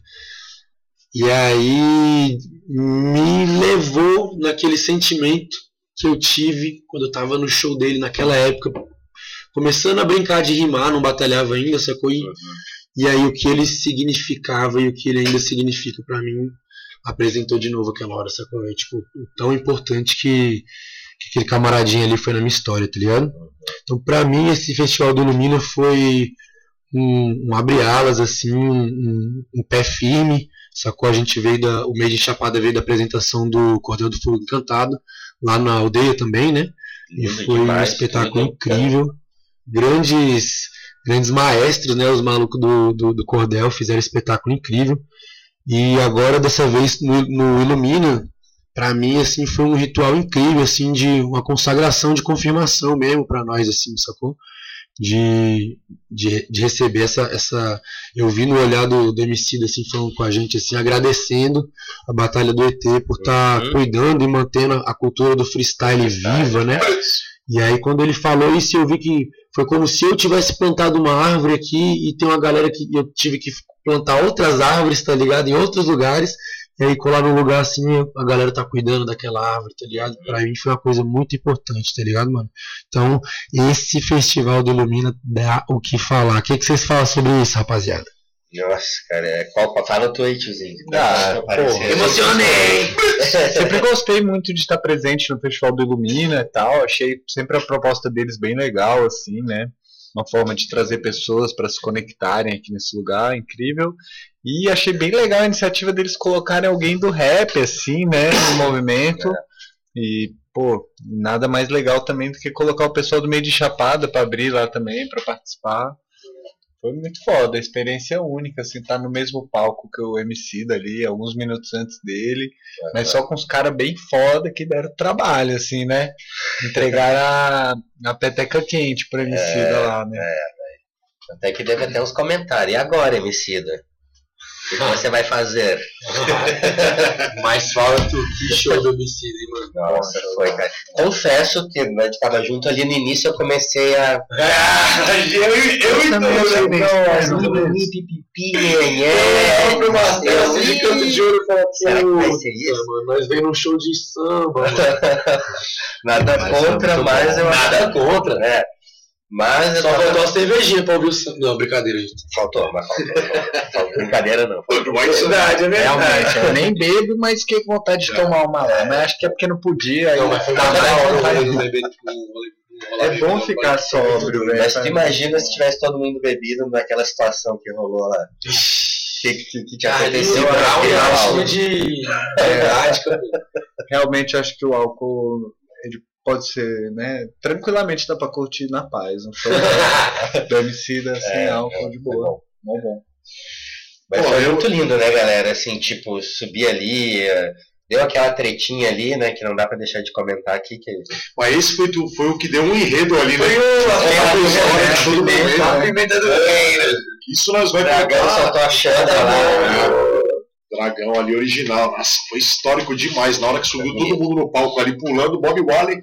E aí me levou naquele sentimento que eu tive quando eu estava no show dele naquela época, começando a brincar de rimar, não batalhava ainda, sacou? E, e aí o que ele significava e o que ele ainda significa para mim apresentou de novo aquela hora, sacou? É, tipo, tão importante que, que aquele camaradinho ali foi na minha história, tá ligado? Então, para mim, esse Festival do Ilumina foi um, um abre-alas, assim, um, um, pé firme, sacou? A gente veio da. O mês de Chapada veio da apresentação do Cordel do Fogo Encantado, lá na aldeia também, né? E foi demais, um espetáculo incrível. Grandes grandes maestros, né? Os malucos do, do, do Cordel fizeram um espetáculo incrível. E agora, dessa vez, no, no Ilumina, para mim, assim, foi um ritual incrível, assim, de uma consagração de confirmação mesmo para nós, assim, sacou? De, de, de, receber essa, essa. Eu vi no olhar do, do MC, assim, falando com a gente, assim, agradecendo a Batalha do ET por estar tá uhum. cuidando e mantendo a cultura do freestyle viva, né? E aí, quando ele falou isso, eu vi que foi como se eu tivesse plantado uma árvore aqui e tem uma galera que eu tive que plantar outras árvores, tá ligado? Em outros lugares. E aí colar num lugar assim, a galera tá cuidando daquela árvore, tá ligado? Pra mim foi uma coisa muito importante, tá ligado, mano? Então, esse festival do Ilumina dá o que falar. O que, que vocês falam sobre isso, rapaziada? Nossa, cara, é, qual, fala tu aí, tiozinho. Ah, emocionei! sempre gostei muito de estar presente no Festival do Ilumina e tal. Achei sempre a proposta deles bem legal, assim, né? Uma forma de trazer pessoas para se conectarem aqui nesse lugar incrível. E achei bem legal a iniciativa deles colocarem alguém do rap, assim, né, no movimento. É. E, pô, nada mais legal também do que colocar o pessoal do meio de Chapada para abrir lá também, para participar. Foi muito foda, a experiência única, assim, tá no mesmo palco que o MC dali, alguns minutos antes dele, é, mas é. só com os caras bem foda que deram trabalho, assim, né? Entregaram a, a peteca quente pro MC é, lá, né? É, Até que deve ter uns comentários. E agora, Emicida? O que você vai fazer? Mais falta que show do homicídio, mano. Nossa, foi, cara. Confesso que a gente tava junto ali no início, eu comecei a. Ah, eu, eu, eu também achei bem. Eu uma peça de canto de ouro Será que vai ser isso? Nós vem num show de samba, Nada contra, mas eu. Nada contra, né? Mas Só faltou uma cervejinha pra ouvir o. Não, brincadeira, gente. Faltou, mas faltou. faltou. brincadeira não. Foi uma verdade, é verdade. Realmente, eu nem bebo, mas fiquei com vontade de tomar uma lá. Mas acho que é porque não podia. Não, mas foi uma É bom ficar sóbrio, velho. Mas tu imagina se tivesse todo mundo bebido naquela situação que rolou lá. Que, que, que te aconteceu? Brown, de. É, realmente acho que o álcool pode ser, né? Tranquilamente dá pra curtir na paz. Um show do Emicida sem é, álcool de boa. Bom, bom. Mas Pô, foi eu... muito lindo, né, galera? Assim, tipo, subir ali, eh, deu aquela tretinha ali, né, que não dá pra deixar de comentar aqui. Que... Mas esse foi, tu, foi o que deu um enredo ali, foi né? Foi o... A pimenta do reino. Isso nós vai pegar. Eu só tô achando lá. Dragão ali original. Nossa, foi histórico demais. Na hora que subiu todo mundo no palco ali pulando, Bob Wally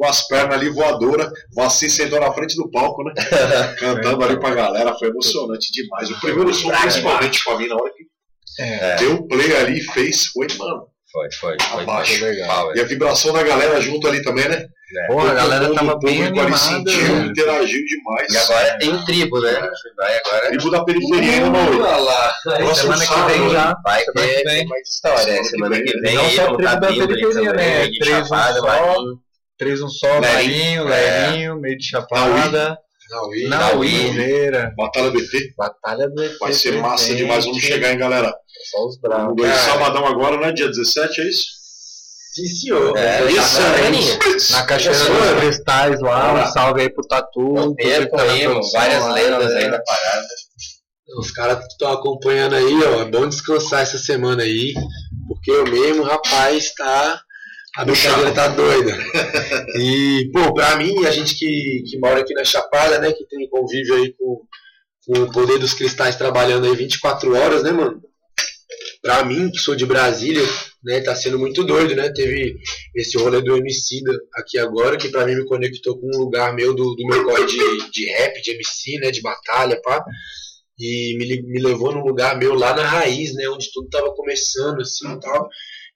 com as pernas ali voadora, Vassi sentou na frente do palco, né? Cantando ali pra galera, foi emocionante demais. O primeiro som, principalmente pra mim, na hora que é. deu play ali e fez, foi, mano. Foi, foi. Foi, abaixo. Foi legal, e a vibração da galera junto ali também, né? É. Porra, a galera tava bem animada. sentiu, né? interagiu demais. E agora tem um tribo, né? É. Vai agora. Tribo da periferia, uh, Mauro. lá. Semana que vem já. Vai ter, tem mais história. Semana que vem. Não só tribo da periferia, né? Três um só. Três um só, Marinho, Lerinho, meio de chapada. Nauí, Nauí, Batalha do ET. Batalha do ET. Vai ser massa demais. Vamos chegar, hein, galera. Só os bravos. Sabadão agora, né? Dia 17, é isso? Sim, senhor. É, isso, é, Na Cachoeira dos Cristais lá, um salve aí pro Tatu. Perco aí, várias lendas aí da parada. Os caras que estão acompanhando aí, ó, é bom descansar essa semana aí, porque eu mesmo, rapaz, tá. A brincadeira tá doida. E, pô, pra mim, a gente que, que mora aqui na Chapada, né, que tem convívio aí com, com o poder dos cristais trabalhando aí 24 horas, né, mano? Pra mim, que sou de Brasília, né, tá sendo muito doido, né? Teve esse rolê do Emicida aqui agora, que pra mim me conectou com um lugar meu do, do meu corre de, de rap, de MC, né? De batalha, pá. E me, me levou num lugar meu lá na raiz, né? Onde tudo tava começando, assim e tal.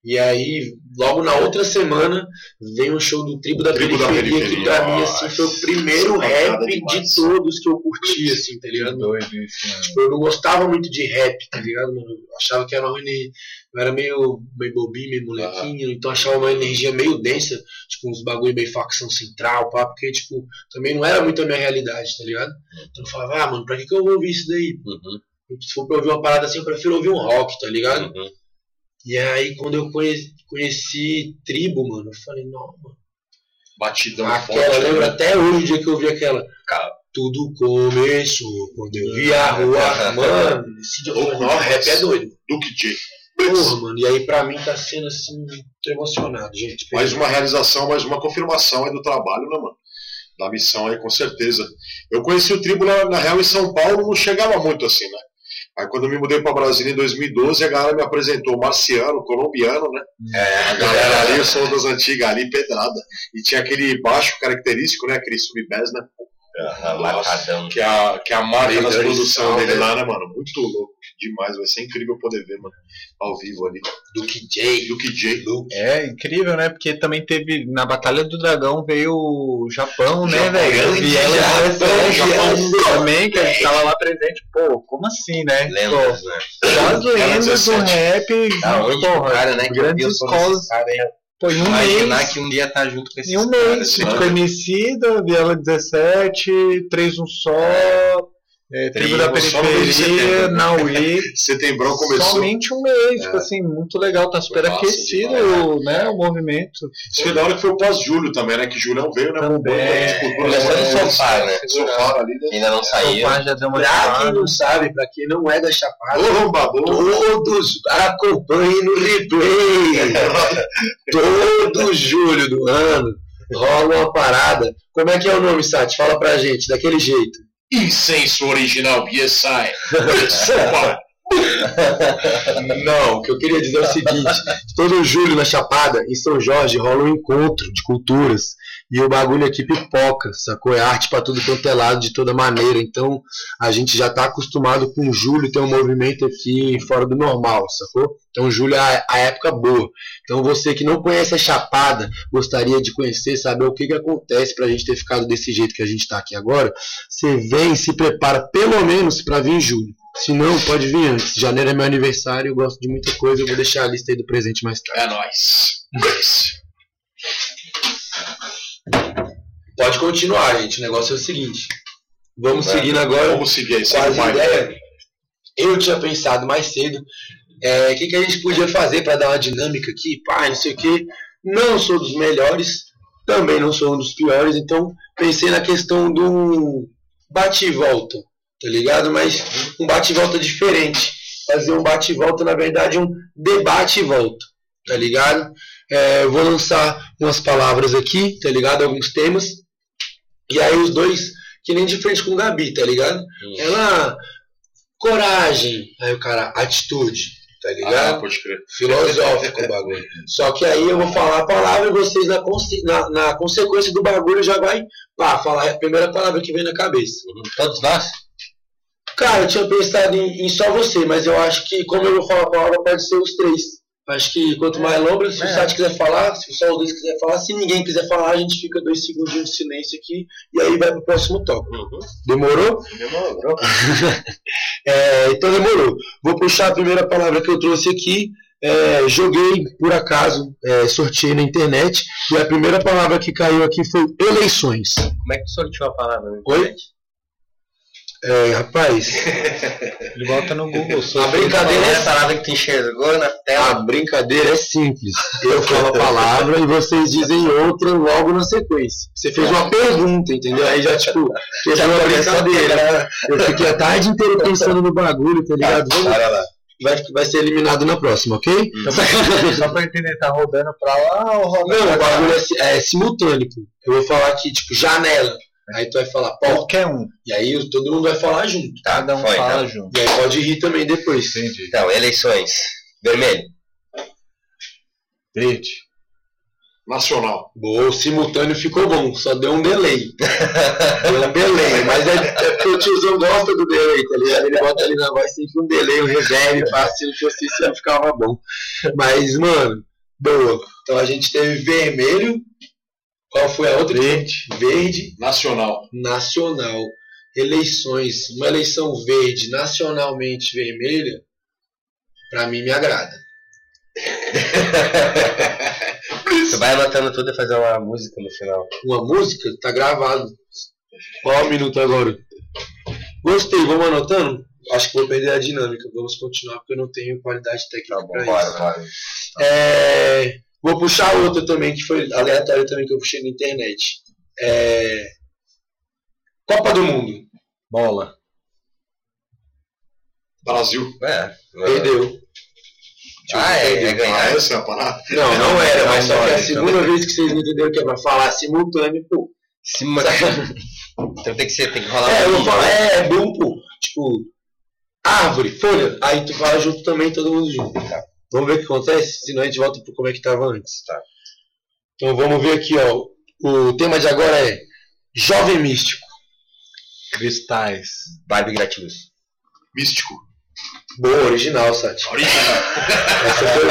E aí, logo na outra semana, vem o um show do Tribo da Tribo Periferia, da Periferia, que pra mim, assim, foi o primeiro rap de todos que eu curti, assim, tá ligado? Doido isso, mano. Tipo, eu não gostava muito de rap, tá ligado, mano? Eu achava que era uma eu era meio, meio bobinho, meio molequinho, então achava uma energia meio densa, tipo, uns bagulho meio facção central, pá, porque, tipo, também não era muito a minha realidade, tá ligado? Então eu falava, ah, mano, pra que, que eu vou ouvir isso daí? Uhum. Se for pra ouvir uma parada assim, eu prefiro ouvir um rock, tá ligado? Uhum. E aí, quando eu conheci, conheci Tribo, mano, eu falei, não, mano. Batidão aquela, forte. Eu lembro né? até hoje o dia que eu vi aquela. Cara, tudo começou quando eu vi a rua. mano, esse dia rap é doido. Duke J. Porra, mano, e aí pra mim tá sendo assim, muito emocionado, gente. Mais uma realização, mais uma confirmação aí do trabalho, né, mano? Da missão aí, com certeza. Eu conheci o Tribo, na, na real, em São Paulo, não chegava muito assim, né? Aí quando eu me mudei para Brasília em 2012, a galera me apresentou Marciano, colombiano, né? É, a galera ali, eu sou das antigas ali, pedrada. E tinha aquele baixo característico, né? Aquele sub-bass, né? Uhum, que, é a, que é a marca das produções dele lá, né, mano? Muito louco demais, vai ser incrível poder ver, mano, ao vivo ali. Duke J. Duke J. Luke. É, incrível, né? Porque também teve, na Batalha do Dragão veio o Japão, né, velho? E ela também, que a gente tava lá presente. Pô, como assim, né? Lendas, né? As lendas do rap, onde porra, cara, né? Grandes escolas. Pô, em um Imaginar mês, que um dia tá junto com esses Em um mês, conhecida, Viela 17, 3 um só, é, tribo da periferia, Naui. Setembrão começou. Somente um mês, é. tipo assim, muito legal, tá super aquecido né, o movimento. Isso que da hora que foi o pós-Julho também, né? Que Julião veio, né? Também. É, Começando no sofá, né? Sofá ali, né? Ainda não saiu. Já deu uma pra quem não sabe, pra quem não é da Chapada, todos acompanhem no replay. Todo julho do ano rola uma parada. Como é que é o nome, Sati? Fala pra gente, daquele jeito. Incenso original BSI. Não, o que eu queria dizer é o seguinte: todo julho na Chapada, em São Jorge, rola um encontro de culturas e o bagulho aqui pipoca, sacou? É arte para tudo quanto é lado, de toda maneira. Então a gente já está acostumado com julho ter um movimento aqui fora do normal, sacou? Então julho é a época boa. Então você que não conhece a Chapada, gostaria de conhecer, saber o que, que acontece para a gente ter ficado desse jeito que a gente está aqui agora, você vem se prepara pelo menos para vir em julho. Se não, pode vir antes. Janeiro é meu aniversário, eu gosto de muita coisa, eu vou deixar a lista aí do presente mais tarde. É nóis. Pode continuar, gente. O negócio é o seguinte. Vamos é, seguindo agora. Vamos seguir aí, com as ideias. Eu tinha pensado mais cedo o é, que, que a gente podia fazer para dar uma dinâmica aqui, pá, não sei o que. Não sou dos melhores, também não sou um dos piores, então pensei na questão do bate e volta tá ligado? Mas um bate e volta diferente. Fazer um bate e volta, na verdade, um debate e volta, tá ligado? É, vou lançar umas palavras aqui, tá ligado? Alguns temas. E aí os dois, que nem de frente com o Gabi, tá ligado? Hum. Ela. Coragem. Aí o cara, atitude. Tá ligado? Ah, pode crer. Filosófico o bagulho. Só que aí eu vou falar a palavra e vocês, na, na, na consequência do bagulho, já vai pá, falar a primeira palavra que vem na cabeça. Uhum. Todos nós? Cara, eu tinha pensado em, em, só você, mas eu acho que, como eu vou falar a palavra, pode ser os três. Acho que quanto mais longa, se é. o Sati quiser falar, se só os dois quiser falar, se ninguém quiser falar, a gente fica dois segundinhos de silêncio aqui e aí vai pro próximo tópico. Uhum. Demorou? Demorou. é, então demorou. Vou puxar a primeira palavra que eu trouxe aqui. É, joguei por acaso, é, sorteei na internet e a primeira palavra que caiu aqui foi eleições. Como é que sorteou a palavra na internet? Oi? É, rapaz. Ele bota no Google. A brincadeira é essa palavra que tu enxergou na tela. A brincadeira é simples. Eu falo a palavra e vocês dizem outra logo na sequência. Você fez uma pergunta, entendeu? Aí já, tipo, fez uma brincadeira. Eu fiquei a tarde inteira pensando no bagulho, tá ligado? Vamos, vai, vai ser eliminado na próxima, ok? Hum. Só pra entender, tá rodando pra lá ou rodando Não, o bagulho é, é simultâneo. Eu vou falar aqui, tipo, janela. Aí tu vai falar, pô. Qualquer um. E aí todo mundo vai falar junto. Tá? Cada um Foi, fala então. junto. E aí pode rir também depois. Entendi. Então, eleições. Vermelho. Verde. Nacional. Boa, o simultâneo ficou bom, só deu um delay. deu um delay, mas é, é porque o tiozão gosta do delay, tá ligado? Ele bota ali na voz sempre um delay, um reverb, faz se não fosse isso, já ficava bom. Mas, mano, boa. Então a gente teve vermelho. Qual foi a outra? Verde. Verde. Nacional. Nacional. Eleições. Uma eleição verde, nacionalmente vermelha, para mim me agrada. Você vai anotando tudo e fazer uma música no final. Uma música? Tá gravado. Qual o minuto agora? Gostei, vamos anotando? Acho que vou perder a dinâmica. Vamos continuar porque eu não tenho qualidade técnica tá para isso. Vai. É, vou puxar outra também que foi aleatória também que eu puxei na internet. É, Copa do Mundo. Bola. Brasil. É. Perdeu. Ah, é, é ganhar. Essa é a parada? Não, não era, mas só que é a segunda então. vez que vocês não entenderam que é pra falar simultâneo, pô. Simultâneo. então tem que ser, tem que rolar. É, eu vou falar, é, é bom, pô. Tipo, árvore, folha. Aí tu fala junto também, todo mundo junto. Tá. Vamos ver o que acontece, senão a gente volta pro como é que tava antes. Tá. Então vamos ver aqui, ó. O tema de agora é Jovem Místico. Cristais. Vibe gratiluz. Místico. Boa, original, Sati. Original. Essa foi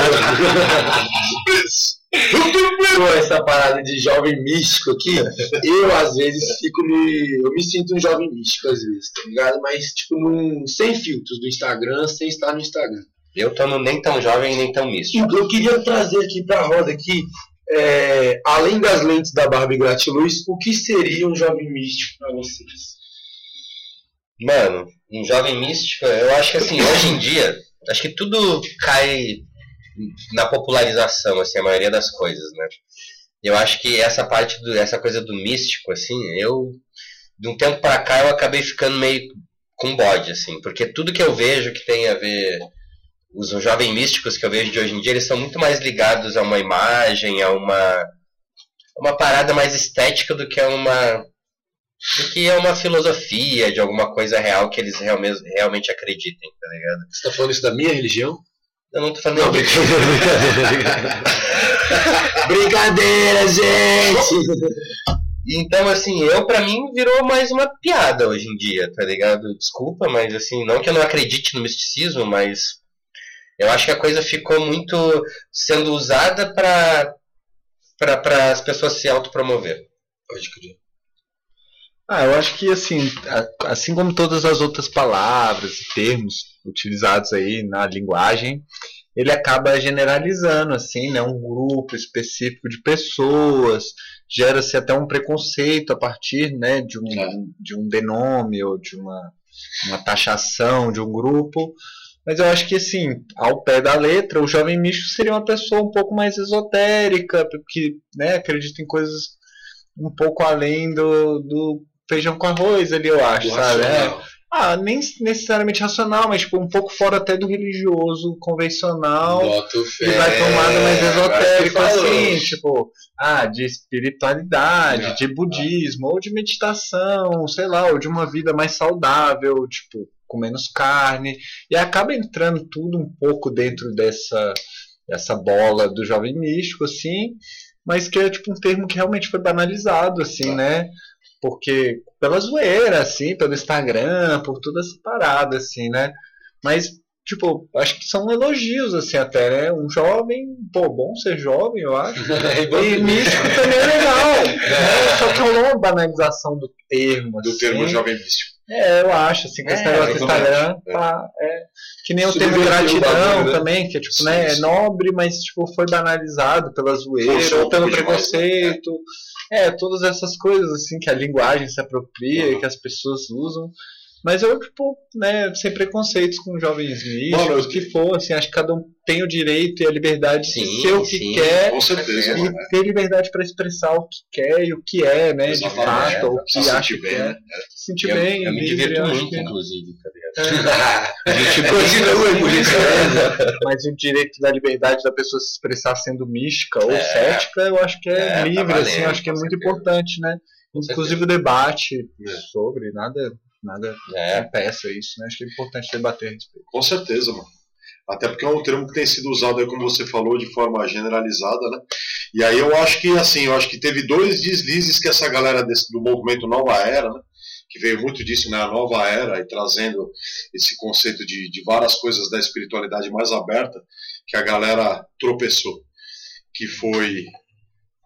Pô, essa parada de jovem místico aqui, eu às vezes fico me. Eu me sinto um jovem místico às vezes, tá ligado? Mas, tipo, num, sem filtros do Instagram, sem estar no Instagram. Eu tô no nem tão jovem nem tão místico. Eu queria trazer aqui pra roda aqui, é, além das lentes da Barbie Gratiluz, o que seria um jovem místico pra vocês? Mano, um jovem místico, eu acho que assim, hoje em dia, acho que tudo cai na popularização, assim, a maioria das coisas, né? Eu acho que essa parte, do, essa coisa do místico, assim, eu, de um tempo para cá, eu acabei ficando meio com bode, assim, porque tudo que eu vejo que tem a ver, os jovens místicos que eu vejo de hoje em dia, eles estão muito mais ligados a uma imagem, a uma, uma parada mais estética do que a uma do que é uma filosofia de alguma coisa real que eles realmente, realmente acreditem, tá ligado? Você tá falando isso da minha religião? Eu não tô falando. Não, brincadeira, brincadeira. brincadeira, gente! Então, assim, eu para mim virou mais uma piada hoje em dia, tá ligado? Desculpa, mas assim, não que eu não acredite no misticismo, mas eu acho que a coisa ficou muito sendo usada para para as pessoas se autopromover. Pode crer. Ah, eu acho que assim, assim como todas as outras palavras e termos utilizados aí na linguagem, ele acaba generalizando assim, né, um grupo específico de pessoas, gera-se até um preconceito a partir, né, de um, é. de um denome ou de uma, uma taxação de um grupo. Mas eu acho que, assim, ao pé da letra, o jovem místico seria uma pessoa um pouco mais esotérica, que né, acredita em coisas um pouco além do, do feijão com arroz ali, eu acho, sabe? É. Ah, nem necessariamente racional, mas tipo, um pouco fora até do religioso convencional. Boto fé, e vai lado mais esotérico, assim, tipo, ah, de espiritualidade, Não. de budismo, ou de meditação, sei lá, ou de uma vida mais saudável, tipo, com menos carne. E acaba entrando tudo um pouco dentro dessa, dessa bola do jovem místico, assim, mas que é tipo um termo que realmente foi banalizado, assim, né? porque pela zoeira, assim, pelo Instagram, por toda essa parada, assim, né? Mas, tipo, acho que são elogios, assim, até, né? Um jovem, pô, bom ser jovem, eu acho. e místico também é legal. né? Só que rolou uma banalização do termo, Do assim. termo jovem místico. É, eu acho, assim, com é, esse negócio do Instagram, é. Tá, é. que nem o termo gratidão né? também, que é tipo, sim, né, sim. é nobre, mas tipo, foi banalizado pela zoeira, ou pelo preconceito. Demais, né? É, todas essas coisas assim que a linguagem se apropria e que as pessoas usam. Mas eu, tipo, né, sem preconceitos com jovens místicos, o que for, assim, acho que cada um tem o direito e a liberdade sim, de ser o que sim, quer com certeza, e né? ter liberdade para expressar o que quer e o que é, né, de fato, é, ou o que acha que é. Se sentir bem, eu me livre, divirto muito, que... inclusive, tá ligado? É. a gente continua por isso, né? Mas o direito da liberdade da pessoa se expressar sendo mística ou é. cética, eu acho que é, é livre, tá valendo, assim, eu acho que é muito importante, né? Inclusive o debate sobre, nada, nada é. impeça isso, né? Acho que é importante debater a respeito. Com certeza, mano. Até porque é um termo que tem sido usado aí, como você falou, de forma generalizada, né? E aí eu acho que, assim, eu acho que teve dois deslizes que essa galera desse, do movimento Nova Era, né? Que veio muito disso, né? A Nova Era, e trazendo esse conceito de, de várias coisas da espiritualidade mais aberta, que a galera tropeçou. Que foi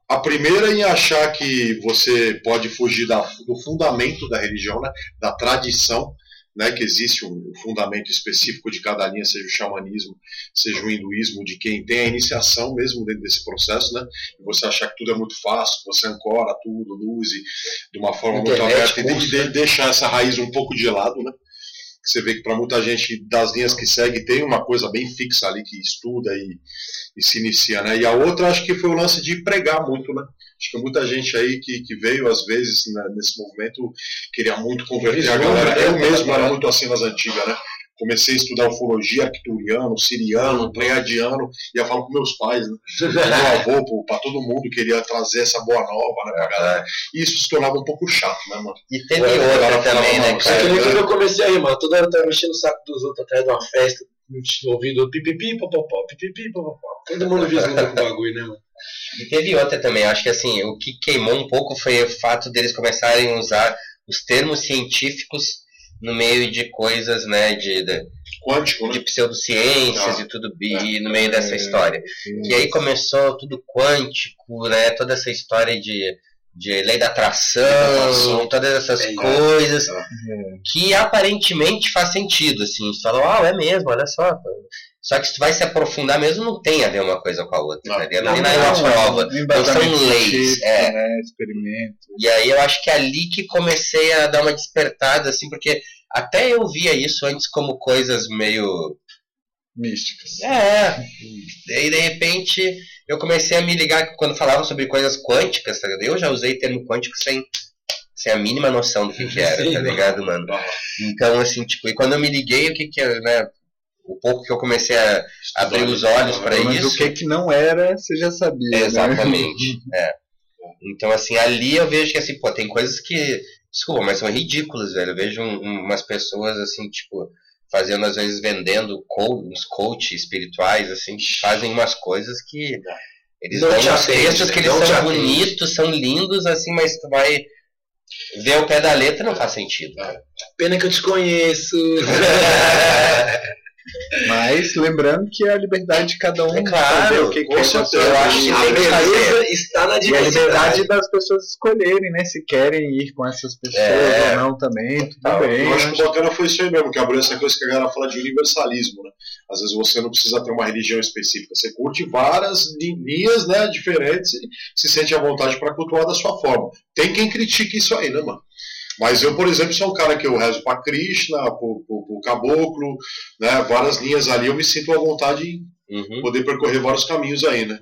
a primeira em achar que você pode fugir da, do fundamento da religião, né? Da tradição né, que existe um fundamento específico de cada linha, seja o xamanismo, seja o hinduísmo, de quem tem a iniciação mesmo dentro desse processo, né, e você achar que tudo é muito fácil, você ancora tudo, luz, e, de uma forma Internet, muito aberta, curso, e de, né? deixar essa raiz um pouco de lado, né, você vê que para muita gente das linhas que segue tem uma coisa bem fixa ali que estuda e, e, se inicia, né? E a outra acho que foi o lance de pregar muito, né? Acho que muita gente aí que, que veio às vezes né, nesse movimento queria muito converter a galera. Né? Eu mesmo era muito assim nas antigas, né? Comecei a estudar ufologia arcturiano, siriano, pleiadiano, ia falar com meus pais, né? meu avô, para todo mundo, queria trazer essa boa nova, né, pra galera. E isso se tornava um pouco chato, né, mano? E teve outra também, né, cara? É que nem quando eu comecei aí, mano, toda hora eu tava mexendo o saco dos outros atrás de uma festa, ouvindo pipipi, popopó, pipipi, popopó. Todo mundo vislumbra com o bagulho, né, mano? E teve outra também, acho que assim, o que queimou um pouco foi o fato deles começarem a usar os termos científicos no meio de coisas, né, de, de, Quântico, né? de pseudociências ah. e tudo e no meio dessa é, história. E aí começou tudo quântico, né, toda essa história de, de lei da atração, todas essas é, coisas é. que aparentemente faz sentido, assim, você fala, ah, é mesmo, olha só, só que se tu vai se aprofundar mesmo, não tem a ver uma coisa com a outra. Não, tá não, não, não é uma prova. Não são leis. É. Né, experimento. E aí eu acho que é ali que comecei a dar uma despertada, assim, porque até eu via isso antes como coisas meio. Místicas. É. E aí, de repente, eu comecei a me ligar quando falavam sobre coisas quânticas, tá ligado? Eu já usei termo quântico sem, sem a mínima noção do que, que era, Sim, tá ligado, mano? Então, assim, tipo, e quando eu me liguei, o que que né? O pouco que eu comecei a abrir os olhos para isso. Mas o que que não era, você já sabia. Né? Exatamente. Né? é. Então, assim, ali eu vejo que, assim, pô, tem coisas que, desculpa, mas são ridículas, velho. Eu vejo um, umas pessoas, assim, tipo, fazendo, às vezes, vendendo co uns coach espirituais, assim, que fazem umas coisas que. Eles não dão uns textos que eles são bonitos, são lindos, assim, mas tu vai ver o pé da letra não faz sentido. Pena que eu te conheço. Mas lembrando que é a liberdade de cada um é claro, o que quer fazer. Eu acho que a beleza está na diversidade. E a liberdade das pessoas escolherem, né? Se querem ir com essas pessoas é. ou não também, tudo não, bem. Eu acho que o bacana foi isso aí mesmo, que abriu essa coisa que a galera fala de universalismo, né? Às vezes você não precisa ter uma religião específica, você curte várias linhas né, diferentes e se sente à vontade para cultuar da sua forma. Tem quem critique isso aí, né, mano? Mas eu, por exemplo, sou um cara que eu rezo para Krishna, para o Caboclo, né, várias linhas ali, eu me sinto à vontade em uhum. poder percorrer vários caminhos aí, né?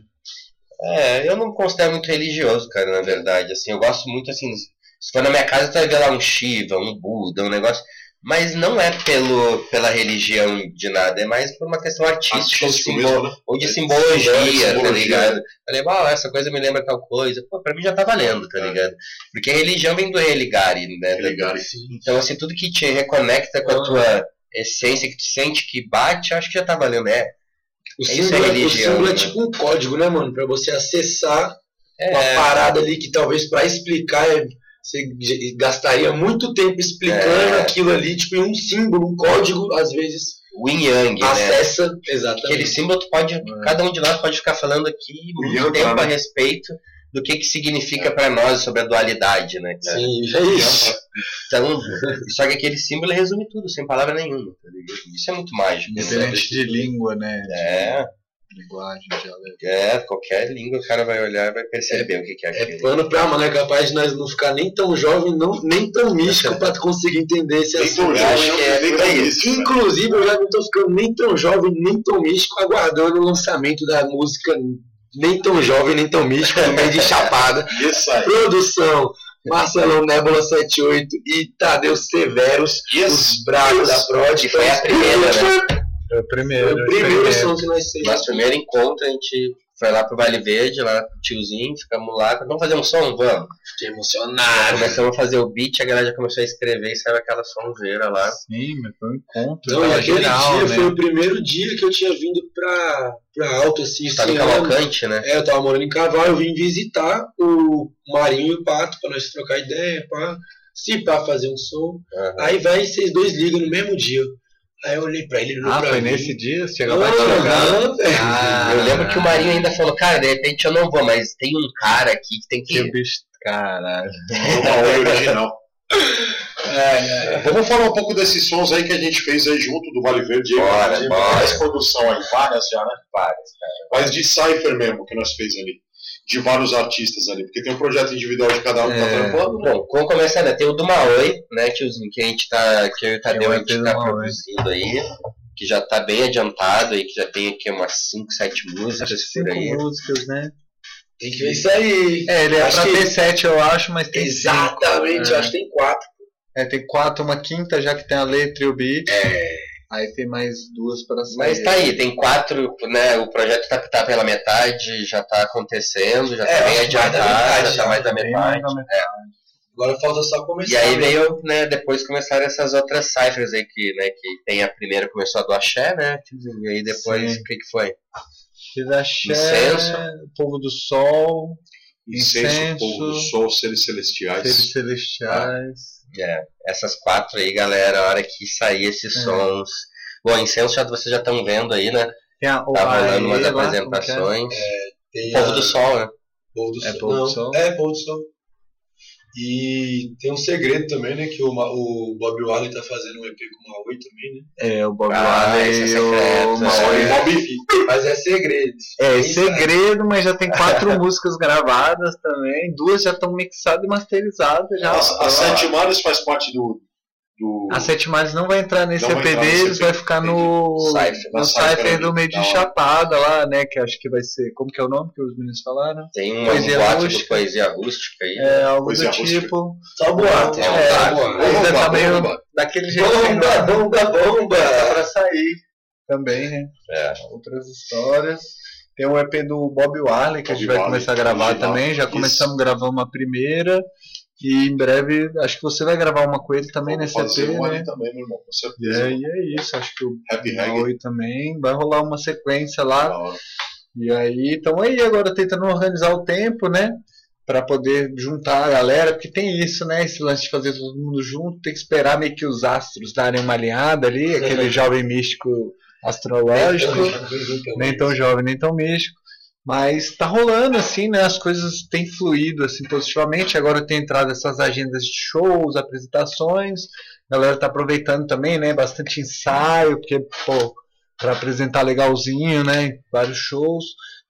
É, eu não me considero muito religioso, cara, na verdade. Assim, eu gosto muito, assim, se for na minha casa, tu vai ver lá um Shiva, um Buda, um negócio mas não é pelo, pela religião de nada, é mais por uma questão artística ou, mesmo, né? ou, de simbologia, é, simbologia, tá ligado? Falei, ah, essa coisa me lembra tal coisa. Pô, pra mim já tá valendo, tá é. ligado? Porque a religião vem do religare, né? Religare, sim. Então, assim, tudo que te reconecta com a tua essência, que tu sente que bate, acho que já tá valendo, é. O, é símbolo, é religião, o símbolo é né? tipo um código, né, mano? Pra você acessar é. uma parada ali que talvez para explicar é você gastaria muito tempo explicando é. aquilo ali, tipo, em um símbolo, um código, às vezes. O Yin Yang, né? acessa, né? exatamente. Aquele símbolo, tu pode, é. cada um de nós pode ficar falando aqui muito tempo a respeito do que, que significa para nós sobre a dualidade, né? Sim, é isso. Então, só que aquele símbolo resume tudo, sem palavra nenhuma, tá Isso é muito mágico. Independente de língua, né? É linguagem, dialeto. É, qualquer língua o cara vai olhar e vai perceber é, o que, que é, é aquilo. É pano pra mano, é capaz de nós não ficar nem tão jovem, não, nem tão místico pra conseguir entender esse assunto. Eu acho que é, é isso. Inclusive, eu já não tô ficando nem tão jovem, nem tão místico, aguardando o lançamento da música nem tão jovem, nem tão místico, no meio de Chapada. Isso aí. Produção. Marcelão Nebula 78 e Tadeu Severos, yes. os bravos da Prod. Que foi a primeira, né? Foi o primeiro. Foi o primeiro som que nós fizemos. Nosso primeiro encontro, a gente foi lá pro Vale Verde, lá com o tiozinho, ficamos lá, vamos fazer um som? Vamos. Fiquei emocionado. Começamos a fazer o beat, a galera já começou a escrever e saiu aquela sonzeira lá. Sim, mas foi um encontro. Então, tava aquele geral, dia né? foi o primeiro dia que eu tinha vindo pra, pra Alto, assim, Estava em. Cavalcante, né? É, eu tava morando em Cavalo, eu vim visitar o Marinho e o Pato pra nós trocar ideia, pra, se pra fazer um som. Aham. Aí vai vocês dois ligam no mesmo dia. Aí eu olhei pra ele, Ah, pra foi mim. nesse dia? Você chegou a chegar? Ah, Eu lembro que o Marinho ainda falou, cara, de repente eu não vou, mas tem um cara aqui que tem que Que bicho, caralho. Uma oi original. É, é. Vamos falar um pouco desses sons aí que a gente fez aí junto do Vale Verde. Bora, bora. Mais produção aí, várias já, né? Várias, Mas de Cypher mesmo que nós fez ali. De vários artistas ali. Porque tem um projeto individual de cada um que tá É. trampando, né? Bom, como começar, né? Tem o do Maoi, né, tiozinho, que a gente tá, que eu e o Tadeu a gente tá produzindo aí, que já tá bem adiantado aí, que já tem aqui umas 5, 7 músicas por Cinco aí. músicas, né? Tem que ver isso aí. É, ele é Acho pra que- ter sete, eu acho, mas tem cinco. Exatamente, eu acho que tem quatro. É, tem quatro, uma quinta já que tem a letra e o beat. É. Aí tem mais duas para sair. Mas tá aí, tem quatro, né? O projeto tá, tá pela metade, já tá acontecendo, já É, tá bem adiantado, metade já tá mais da Bem metade. mais da metade. Agora falta só começar. E aí né? veio, né, depois começaram essas outras ciphers aí que, né, que tem a primeira começou a do Axé, né, e aí depois o que que foi? Fiz axé, Incenso. Povo do Sol, Incenso, Incenso. povo do sol, seres celestiais. Seres Celestiais. É, essas quatro aí, galera, a hora que sair esses É. sons. Bom, incenso já, vocês já estão vendo aí, né? Tem a, Tá rolando umas é? apresentações. Tem Povo a- do Sol, né? Povo do É Sol. Povo do Sol? É, Povo do Sol. E tem um segredo também, né? Que o, o Bob Marley tá fazendo um EP com o Maui também, né? É, o Bob Ah, Marley esse é é. É, mas é segredo. É, Isso segredo, mas já tem quatro músicas gravadas também. Duas já estão mixadas e masterizadas já. A, a Sete Mares faz parte do. do A Sete Mares não vai entrar nesse Não EP entrar deles, vai ficar no, Cypher, no Cypher do meio de hora. Chapada lá, né? Que acho que vai ser. Como que é o nome que os meninos falaram? Tem um Poesia rústica. poesia rústica aí. É, algo Poesia do rústica. tipo. Só boato. É um é, boato. Ainda Bomba, tá meio bomba. daquele jeito. Bomba, bomba, bomba. Tá pra sair também, né? É. Outras histórias. Tem o EP do Bob Warley que a gente Bob vai Marley, começar a gravar original. também. Já Isso. começamos a gravar uma primeira. E em breve, acho que você vai gravar uma com ele também Vamos nesse EP, um né? também, meu irmão, com E certeza. é, e é isso, acho que o Happy. Maui também vai rolar uma sequência lá. E aí, estamos aí agora tentando organizar o tempo, né? Pra poder juntar a galera, porque tem isso, né? Esse lance de fazer todo mundo junto, tem que esperar meio que os astros darem uma alinhada ali, aquele jovem místico astrológico, nem tão jovem, nem tão místico. Mas tá rolando, assim, né? As coisas têm fluído, assim, positivamente. Agora tem entrado essas agendas de shows, apresentações. A galera tá aproveitando também, né? Bastante ensaio, porque, pô, para apresentar legalzinho, né? Vários shows.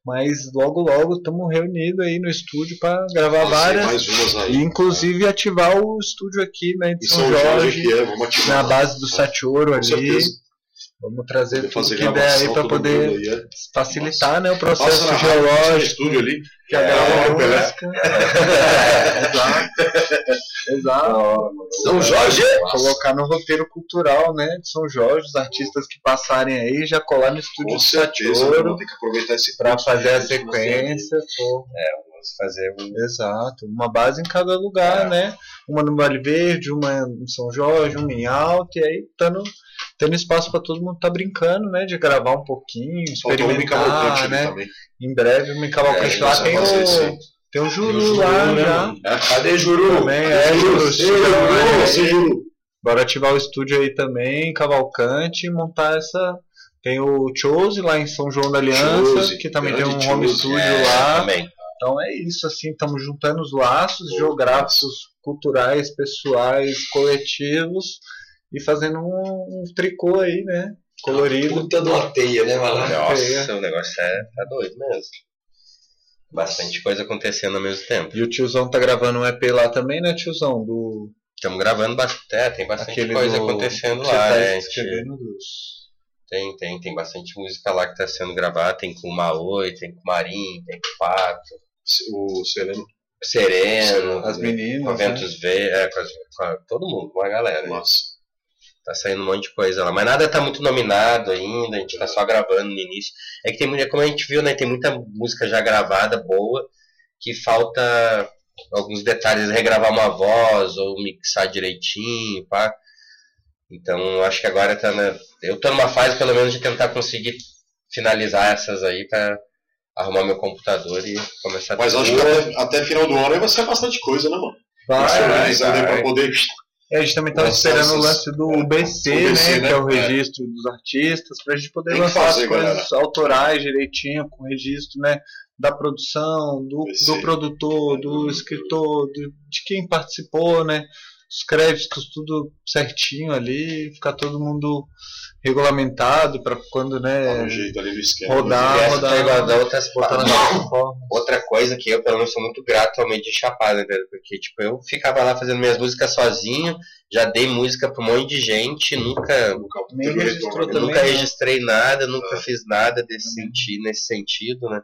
Mas logo, logo estamos reunidos aí no estúdio para gravar Fazer várias. aí. E inclusive ativar o estúdio aqui, né? De São, São Jorge, Jorge, é, vamos ativar. na base do Satioro ali. certeza. Vamos trazer tudo fazer que der aí para poder mundo aí, é. facilitar né, o processo passa no geológico estúdio ali. que a É, galera é. Exato. Exato. São Jorge! Colocar no roteiro cultural, né, de São Jorge, os artistas que passarem aí já colar no estúdio Com certeza, ter que aproveitar esse para fazer a tem- sequência. pô. Vamos fazer um. Exato, uma base em cada lugar, É. né? Uma no Vale Verde, uma em São Jorge, uma em Alto, e aí tendo, tendo espaço para todo mundo estar brincando, né? De gravar um pouquinho, um experimentar, ali né? também. Em breve, uma em Cavalcante É, lá tem o, esse- tem o Juru Juru, lá né, já. mano? Cadê Juru? Também, é, Juru. Juru, Juru. Bora ativar o estúdio aí também, Cavalcante, e montar essa. Tem o Chose lá em São João da Aliança, Chose, que também tem um grande home Chose, studio É, lá. também. Então é isso, assim, estamos juntando os laços geográficos, culturais, pessoais, coletivos e fazendo um, um tricô aí, né? Colorido. Puta de uma teia, né, mano? Nossa, o negócio é tá doido mesmo. Bastante coisa acontecendo ao mesmo tempo. E o tiozão tá gravando um EP lá também, né, tiozão? Do Estamos gravando bastante, é, tem bastante aquele coisa do- acontecendo lá, tá né? A gente- Tem, tem, tem bastante música lá que está sendo gravada. Tem com o Maoi, tem com o Marim, tem com o Pato, O Sereno. Sereno, As meninas. com a né? Ventus V, é, com, as- com a- todo mundo, com a galera. né? Nossa. Tá saindo um monte de coisa lá. Mas nada tá muito nominado ainda, a gente tá só gravando no início. É que tem muita, como a gente viu, né? Tem muita música já gravada, boa, que falta alguns detalhes, regravar uma voz ou mixar direitinho, pá. Então acho que agora tá na, eu tô numa fase pelo menos de tentar conseguir finalizar essas aí para arrumar meu computador e começar a Mas acho que até, até final do ano vai ser bastante coisa, né, mano? Vai, vai, vai, vai. Pra poder É, a gente também estava esperando o lance do BC, o BC, né, né? Que é o É. registro dos artistas, pra gente poder Tem lançar fazer, as coisas galera. autorais direitinho, com registro, né? Da produção, do, BC. do produtor, do escritor, do- de quem participou, né? Os créditos, tudo certinho ali, ficar todo mundo regulamentado para quando, Tá né? jeito ali esquema. rodar, rodar, tá da plataforma. Outra coisa que eu, pelo menos, sou muito grato ao meio de Chapada, velho. Porque, tipo, eu ficava lá fazendo minhas músicas sozinho, já dei música pra um monte de gente, nunca, Nunca registrou né? nunca né? registrei nada, nunca Ah. fiz nada desse sentido, nesse sentido, né?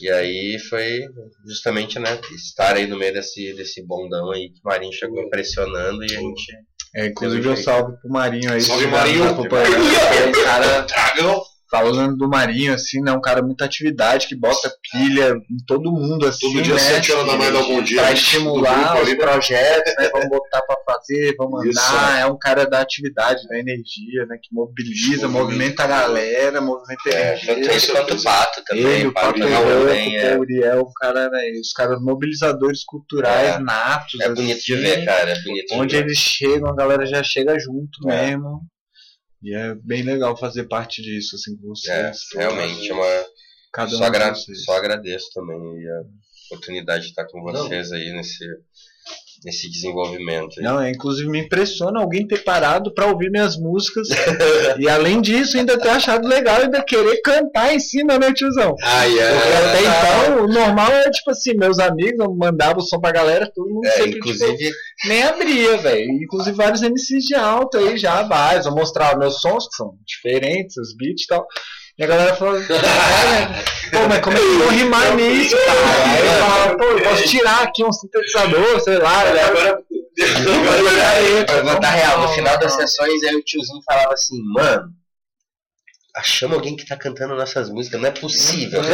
E aí foi justamente, né, estar aí no meio desse, desse bondão aí que o Marinho chegou impressionando e a gente. É, inclusive eu salve pro Marinho aí. Salve, Marinho. É um cara Dragão! Falando do Marinho, assim, né? Um cara muito atividade, que bota pilha em todo mundo, assim, Todo dia, né? 7 horas da manhã, um bom dia. Pra no estimular os ali, né? projetos, né? Vamos botar pra fazer, vamos Isso, andar. É um cara da atividade, da energia, né? Que mobiliza, movimenta a galera, movimenta a É, tanto energia. ele quanto o Pato também. Ele, o Papo também, Branco, é, o Uriel, o cara, né? Os caras mobilizadores culturais É. natos. é bonito de assim, ver, cara. É bonito Onde de ver. eles chegam, a galera já chega junto É. mesmo. E é bem legal fazer parte disso, assim, com vocês. É, realmente, é uma. Cada Só, um de agra vocês. só agradeço também a oportunidade de estar com vocês aí nesse, nesse desenvolvimento. aí. Não, é, inclusive me impressiona alguém ter parado pra ouvir minhas músicas e além disso ainda ter achado legal ainda querer cantar em cima, né, tiozão? Ai, Porque até então o normal é tipo assim, meus amigos eu mandava o som pra galera, todo mundo é, sempre inclusive, tipo, nem abria, velho. Inclusive vários MCs de alto aí já, vários. Eu mostrava meus sons que são diferentes, os beats e tal. E a galera falou, "É, né? pô, mas como é que eu vou rimar nisso, cara? Aí eu falava, pô, eu posso tirar aqui um sintetizador, sei lá, né? eu vou real, no final das sessões aí o tiozinho falava assim, mano, achamos alguém que tá cantando nossas músicas, não é possível. Vou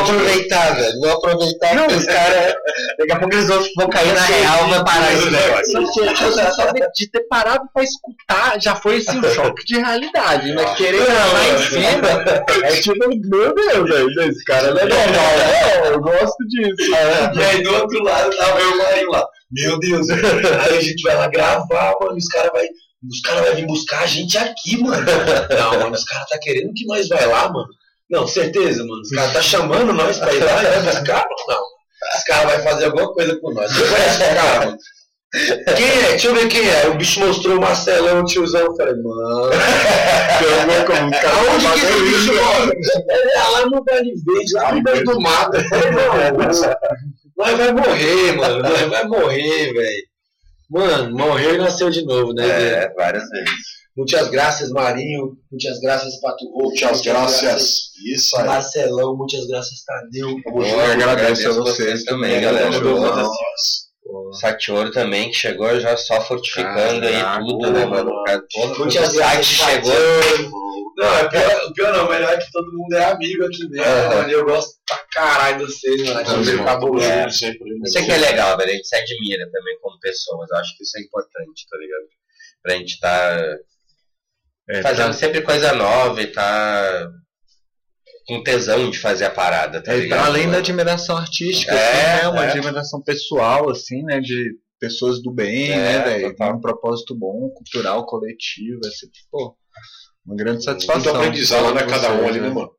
aproveitar, velho. Vou aproveitar Não, que os caras. Daqui a pouco eles vão, vão cair na real, vai parar esse negócio. Só de, de ter parado pra escutar já foi assim, um choque de realidade, né? Querer lá em cima é tipo, meu Deus, velho, esse cara não é normal. É, eu gosto disso. E aí do outro lado tava eu e o Marinho lá. Meu Deus, aí a gente vai lá gravar, mano. Os caras vai, os cara vai vir buscar a gente aqui, mano. Não, mano, os caras tá querendo que nós vai lá, mano. Não, certeza, mano. Os caras tá chamando nós pra ir lá e vai buscar, mano. Não. Os caras vai fazer alguma coisa com nós. Você conhece os caras, mano? Quem é? Deixa eu ver quem é. O bicho mostrou o Marcelão, o tiozão. Eu falei, mano. Aonde que esse bicho mora? Ele é lá no Vale Verde, lá no meio do mato. Eu nós vai morrer, mano. Nós vai morrer, velho. Mano, morreu e nasceu de novo, né? velho? É, várias vezes. Muitas graças, Marinho. Muitas graças, Pato Rouco. Muitas graças. Isso aí. Marcelão. Muitas graças, Tadeu. Pô, Eu agradeço a vocês vocês também, também, galera. Show. Graças. Satioro também, que chegou já só fortificando Caraca, aí tudo, né, mano? O cara- Muitas o graças, chegou. Não, é pior, o pior não, o melhor é que todo mundo é amigo aqui mesmo, Aham. mano. Eu gosto pra caralho de vocês, mano. Aqui Também, é. É. sempre. Isso aqui é legal, velho. A gente se admira também como pessoas. Eu acho que isso é importante, tá ligado? Pra gente tá É, fazendo pra- sempre coisa nova e tá com tesão de fazer a parada, tá É, ligado? além da admiração artística, É, assim, né? Uma é. admiração pessoal, assim, né? De pessoas do bem, É, né, velho? um propósito bom, cultural, coletivo. É sempre, pô, uma grande satisfação. Muito aprendizado, né? Cada um ali, né, mano?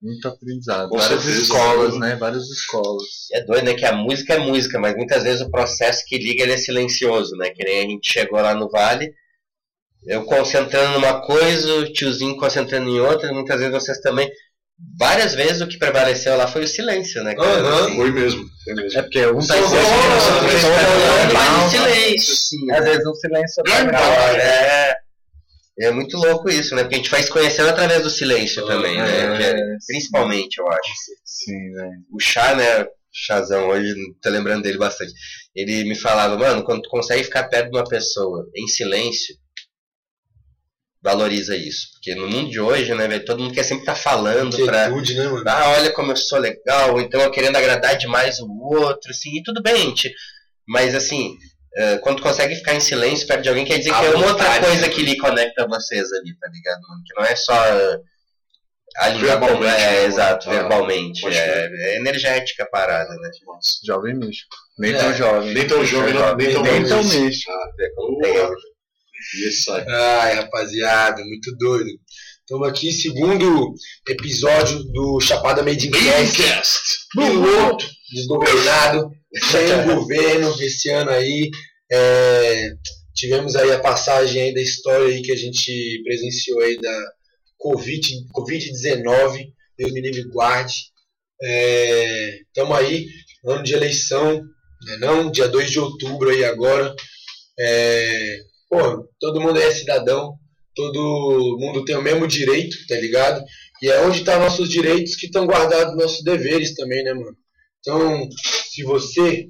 Muito aprendizado. Com Várias certeza, escolas, né? né? Várias escolas. É doido, né? Que a música é música, mas muitas vezes o processo que liga ele é silencioso, né? Que nem a gente chegou lá no Vale, eu concentrando numa coisa, o tiozinho concentrando em outra, muitas vezes vocês também. Várias vezes o que prevaleceu lá foi o silêncio, né? cara? Aham. Assim, Foi mesmo. Foi mesmo. É porque um tá em silêncio, tá sim. Às né? vezes um silêncio é Grande legal. palavra. É, é muito louco isso, né? Porque a gente vai se conhecendo através do silêncio também, né? É. É- principalmente, eu acho. Sim, velho. O chá, né? Chazão hoje, tô lembrando dele bastante. Ele me falava, mano, quando tu consegue ficar perto de uma pessoa em silêncio, valoriza isso. Porque no mundo de hoje, né, velho, todo mundo quer sempre estar tá falando pra. Né, mano? Ah, olha como eu sou legal, então eu querendo agradar demais o outro, assim, e tudo bem, gente. Mas assim, uh, quando consegue ficar em silêncio perto de alguém, quer dizer a que é uma outra coisa né? que lhe conecta vocês ali, tá ligado, mano? Que não é só. A verbalmente, é, né? exato, ah, verbalmente. É, é, energética a parada, né? Jovem místico. Nem é. tão jovem. Nem tão jovem, nem tão, nem tão místico. Isso aí. Ai, rapaziada, muito doido. Estamos aqui, segundo episódio do Chapada Made in Cast. Piloto, desgovernado, sem governo esse ano aí. É, tivemos aí a passagem aí da história aí que a gente presenciou aí da Covid-19. COVID Deus me livre guarde. Estamos é, aí, ano de eleição, né não? Dia 2 de outubro aí agora. É, pô, todo mundo é cidadão, todo mundo tem o mesmo direito, tá ligado? E é onde tá nossos direitos que estão guardados nossos deveres também, né, mano? Então, se você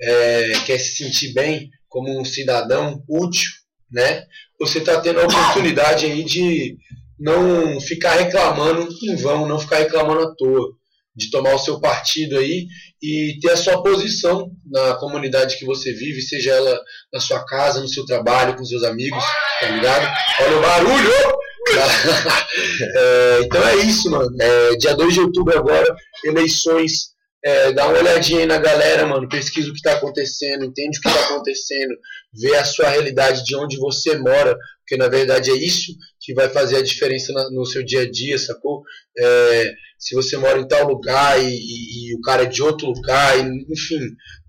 é, quer se sentir bem como um cidadão útil, né? Você está tendo a oportunidade aí de não ficar reclamando em vão, não ficar reclamando à toa de tomar o seu partido aí e ter a sua posição na comunidade que você vive, seja ela na sua casa, no seu trabalho, com seus amigos, tá ligado? Olha o barulho! é, então é isso, mano. É, dia 2 de outubro agora, eleições. É, dá uma olhadinha aí na galera, mano. Pesquisa o que está acontecendo, entende o que está acontecendo, vê a sua realidade de onde você mora, porque na verdade é isso que vai fazer a diferença na, no seu dia a dia, sacou? É, se você mora em tal lugar e, e, e, o cara é de outro lugar, e, enfim,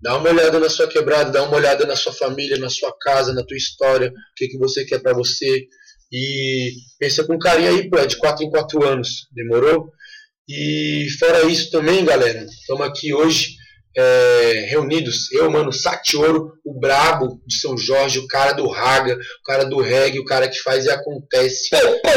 dá uma olhada na sua quebrada, dá uma olhada na sua família, na sua casa, na tua história, o que, que você quer para você. E pensa com carinho aí, pô, é de 4 em 4 anos, demorou? E fora isso também, galera, estamos aqui hoje é, reunidos, eu, mano, Satioro, o brabo de São Jorge, o cara do raga, o cara do reggae, o cara que faz e acontece.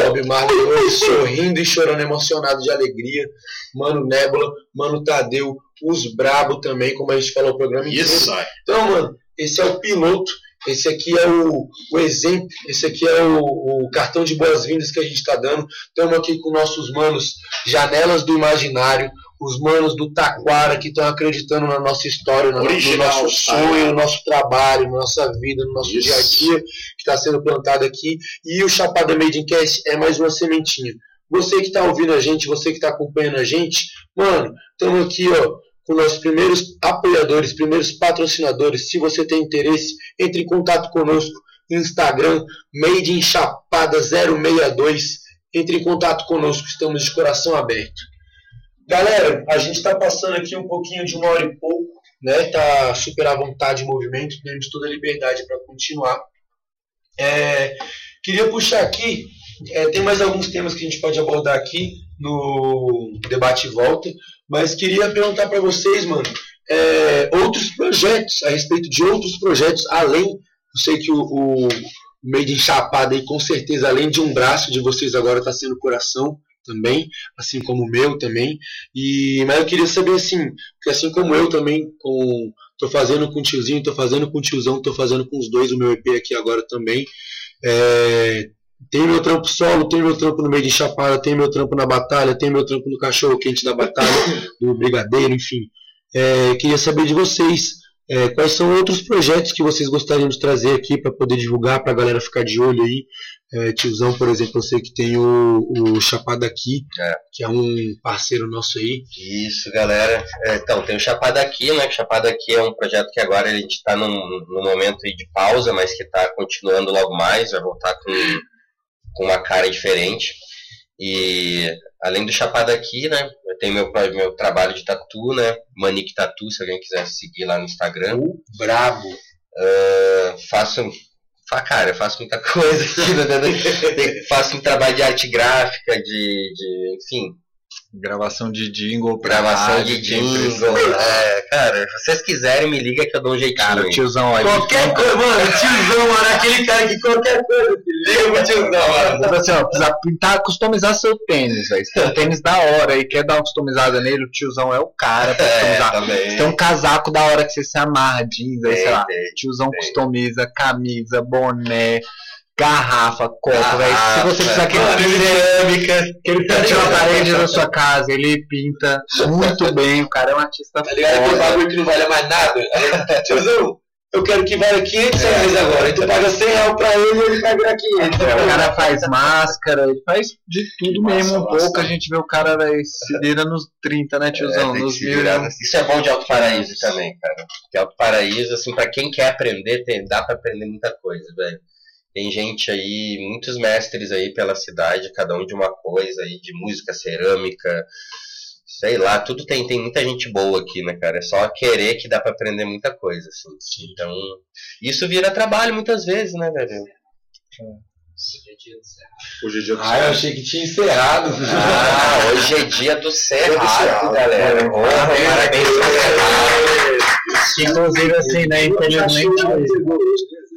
Bob Marley sorrindo e chorando emocionado de alegria. Mano Nebula, Mano Tadeu, os brabo também, como a gente falou o programa. Isso, então, mano, esse é o piloto. Esse aqui é o, o exemplo, esse aqui é o, o cartão de boas-vindas que a gente está dando. Estamos aqui com nossos manos Janelas do Imaginário, os manos do Taquara que estão acreditando na nossa história, no, Original, no nosso sonho, no nosso trabalho, na nossa vida, no nosso Isso. dia a dia que está sendo plantado aqui. E o Chapada Made in Cast é mais uma sementinha. Você que está ouvindo a gente, você que está acompanhando a gente, mano, estamos aqui, ó, com nossos primeiros apoiadores, primeiros patrocinadores. Se você tem interesse, entre em contato conosco. Instagram, Made in Chapada 062. Entre em contato conosco, estamos de coração aberto. Galera, a gente está passando aqui um pouquinho de uma hora e pouco, né? Tá super à vontade em movimento, temos toda a liberdade para continuar. É, queria puxar aqui, é, tem mais alguns temas que a gente pode abordar aqui no debate e volta, mas queria perguntar para vocês, mano, é, outros projetos, a respeito de outros projetos, além, eu sei que o, o Made in Chapada aí, com certeza, além de um braço de vocês agora está sendo coração, também, assim como o meu também. E mas eu queria saber assim, que assim como eu também com tô fazendo com o tiozinho, tô fazendo com o tiozão, tô fazendo com os dois o meu EP aqui agora também. É, tem meu trampo solo, tem meu trampo no meio de chapada, tem meu trampo na batalha, tem meu trampo no cachorro quente da batalha, do brigadeiro, enfim. É, queria saber de vocês é, quais são outros projetos que vocês gostariam de trazer aqui para poder divulgar, para a galera ficar de olho aí? É, tiozão, por exemplo, eu sei que tem o, o Chapada Aqui, é. que é um parceiro nosso aí. Isso, galera. É, então, tem o Chapada Aqui, né? O Chapada Aqui é um projeto que agora a gente está num, num momento de pausa, mas que está continuando logo mais, vai voltar com, com uma cara diferente. E além do Chapada aqui, né? Eu tenho meu, meu trabalho de tatu, né? Manique Tatu, se alguém quiser seguir lá no Instagram. Uh, brabo! Uh, faço. Cara, eu faço muita coisa aqui, faço um trabalho de arte gráfica, de, de enfim, Gravação de jingle pra Gravação rádio, de jingle. É, cara, se vocês quiserem, me liga que eu dou um jeitinho. Cara, tiozão, olha. Qualquer coisa, mano, tiozão, mano, aquele cara que qualquer coisa, liga pro tiozão, mano. Assim, ó, precisa pintar, customizar seu tênis, velho. Se tem um tênis da hora e quer dar uma customizada nele, o tiozão é o cara pra é, customizar. Também. Se tem um casaco da hora que você se amarra, jeans, aí, sei lá. Tiozão customiza, camisa, boné garrafa, copo, velho. Se você precisar aquele cerâmica, que ele pinte na parede da sua casa, ele pinta muito bem. O cara é um artista Tá ligado? Aquele bagulho que não vale mais nada. Tiozão, eu quero que valha 500 é, reais agora. Então paga 100 reais pra ele e ele vai virar 500. É, o cara faz máscara, ele faz de tudo mesmo um pouco. A gente vê o cara véio, se vira nos 30, né, tiozão? É, nos mil. Isso é bom de Alto Paraíso também, cara. Porque Alto Paraíso, assim, pra quem quer aprender, tem, dá pra aprender muita coisa, velho. Tem gente aí, muitos mestres aí pela cidade, cada um de uma coisa aí, de música, cerâmica, sei lá, tudo tem, tem muita gente boa aqui, né, cara? É só querer que dá para aprender muita coisa, assim. Então, isso vira trabalho muitas vezes, né, velho? Hoje é dia do Cerrado. Ah, eu achei que tinha encerrado. Ah, hoje é dia do Cerrado, galera. Oh, parabéns pro Cerrado. Inclusive, assim, né, infelizmente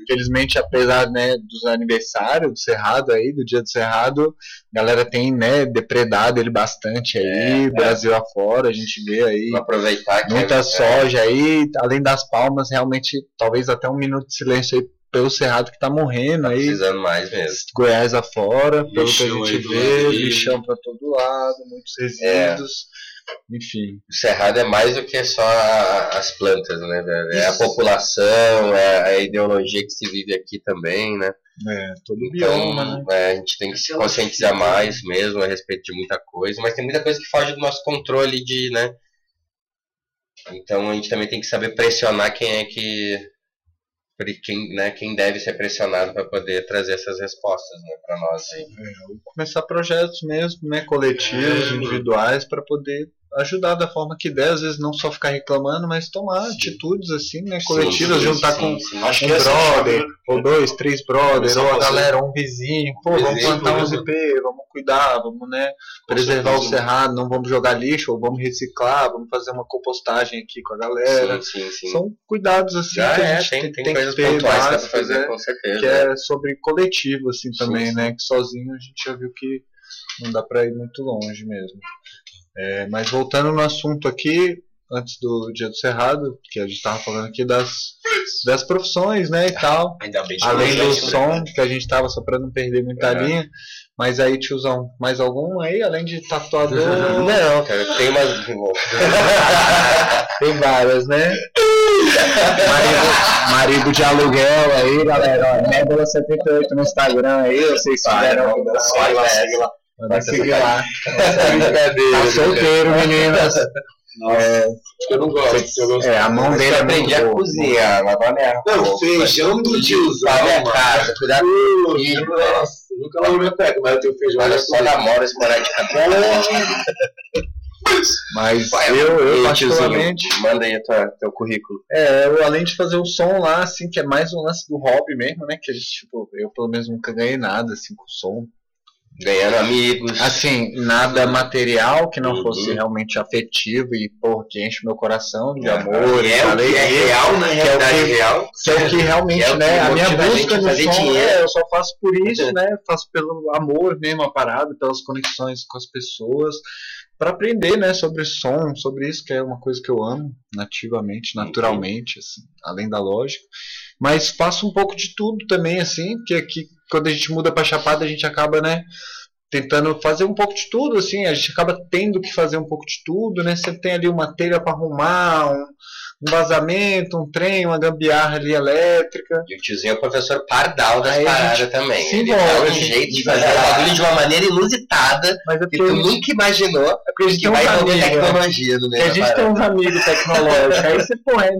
infelizmente, apesar né, dos aniversários do Cerrado aí, do dia do Cerrado, a galera tem né, depredado ele bastante aí, é, Brasil é. afora, a gente vê aí aproveitar muita é, soja aí, além das palmas, realmente, talvez até um minuto de silêncio aí pelo Cerrado que tá morrendo tá aí. Precisando mais mesmo. Goiás afora, pelo que a gente vê, lixão pra todo lado, muitos resíduos. É enfim. O Cerrado é mais do que só as plantas, né, velho? É a população, é a ideologia que se vive aqui também, né? É, todo então, bioma, né? É, a gente tem que se conscientizar mais mesmo a respeito de muita coisa, mas tem muita coisa que foge do nosso controle de, né? Então a gente também tem que saber pressionar quem é que quem, né, quem deve ser pressionado para poder trazer essas respostas né, para nós. Aí. É, começar projetos mesmo, né, coletivos, é, individuais, para poder ajudar da forma que der, às vezes não só ficar reclamando, mas tomar sim. atitudes assim, né, coletivas, sim, sim, juntar com um é brother, ou dois, três brothers, ou a galera, um vizinho, pô, vizinho, vamos plantar uns IP, vamos cuidar, vamos, né, preservar o cerrado, não vamos jogar lixo, ou vamos reciclar, vamos fazer uma compostagem aqui com a galera. São cuidados assim Já que é, a gente tem, tem, tem, coisas que ter básicas, fazer, né, com certeza. Que é sobre coletivo assim também, né, que sozinho a gente já viu que não dá para ir muito longe mesmo. É, mas voltando no assunto aqui, antes do Dia do Cerrado, que a gente estava falando aqui das, das profissões, né, e tal. Além do som, que a gente estava só para não perder muita é. linha. Mas aí, tiozão, mais algum aí, além de tatuador? Não, cara, tem mais. tem várias, né? marido, marido de aluguel aí, galera. Médula 78 no Instagram aí, vocês tiveram. Vai lá, segue lá. Vai seguir lá. Tá solteiro, meninas. Nossa, é, eu não gosto. Eu gosto. É, a mão dele é aprendi a cozinhar, lavar minha roupa. Não, feijão do tiozão. Lavar minha casa, cuidar do filho. Nossa, nunca lavo minha pega, mas eu tenho feijão. Olha só namoro esporadicamente. Mas Vai, eu, eu particularmente. Manda aí tua, teu currículo. É, eu, além de fazer o som lá, assim, que é mais um lance do hobby mesmo, né? Que a gente, tipo, eu pelo menos nunca ganhei nada assim com som ganhando amigos. Assim, nada material que não uhum. fosse realmente afetivo e pô, que enche meu coração de é, amor. É, que é real, na realidade é que, real. Que é o que realmente, é o né? A minha busca no som. É, eu só faço por isso, né? Faço pelo amor mesmo a parada, pelas conexões com as pessoas para aprender, né, sobre som, sobre isso que é uma coisa que eu amo nativamente, naturalmente, assim, além da lógica. Mas faço um pouco de tudo também, assim, porque aqui quando a gente muda para Chapada a gente acaba, né, tentando fazer um pouco de tudo, assim, a gente acaba tendo que fazer um pouco de tudo, né? Você tem ali uma telha para arrumar, um, um vazamento, um trem, uma gambiarra ali elétrica. E o tiozinho é o professor pardal das Aí paradas também. Se Ele dá um jeito de fazer o bagulho de uma maneira inusitada Mas é que tu nunca imaginou é porque a gente que vai envolver tecnologia no meio A gente tem uns amigos tecnológicos. Aí você, pô, é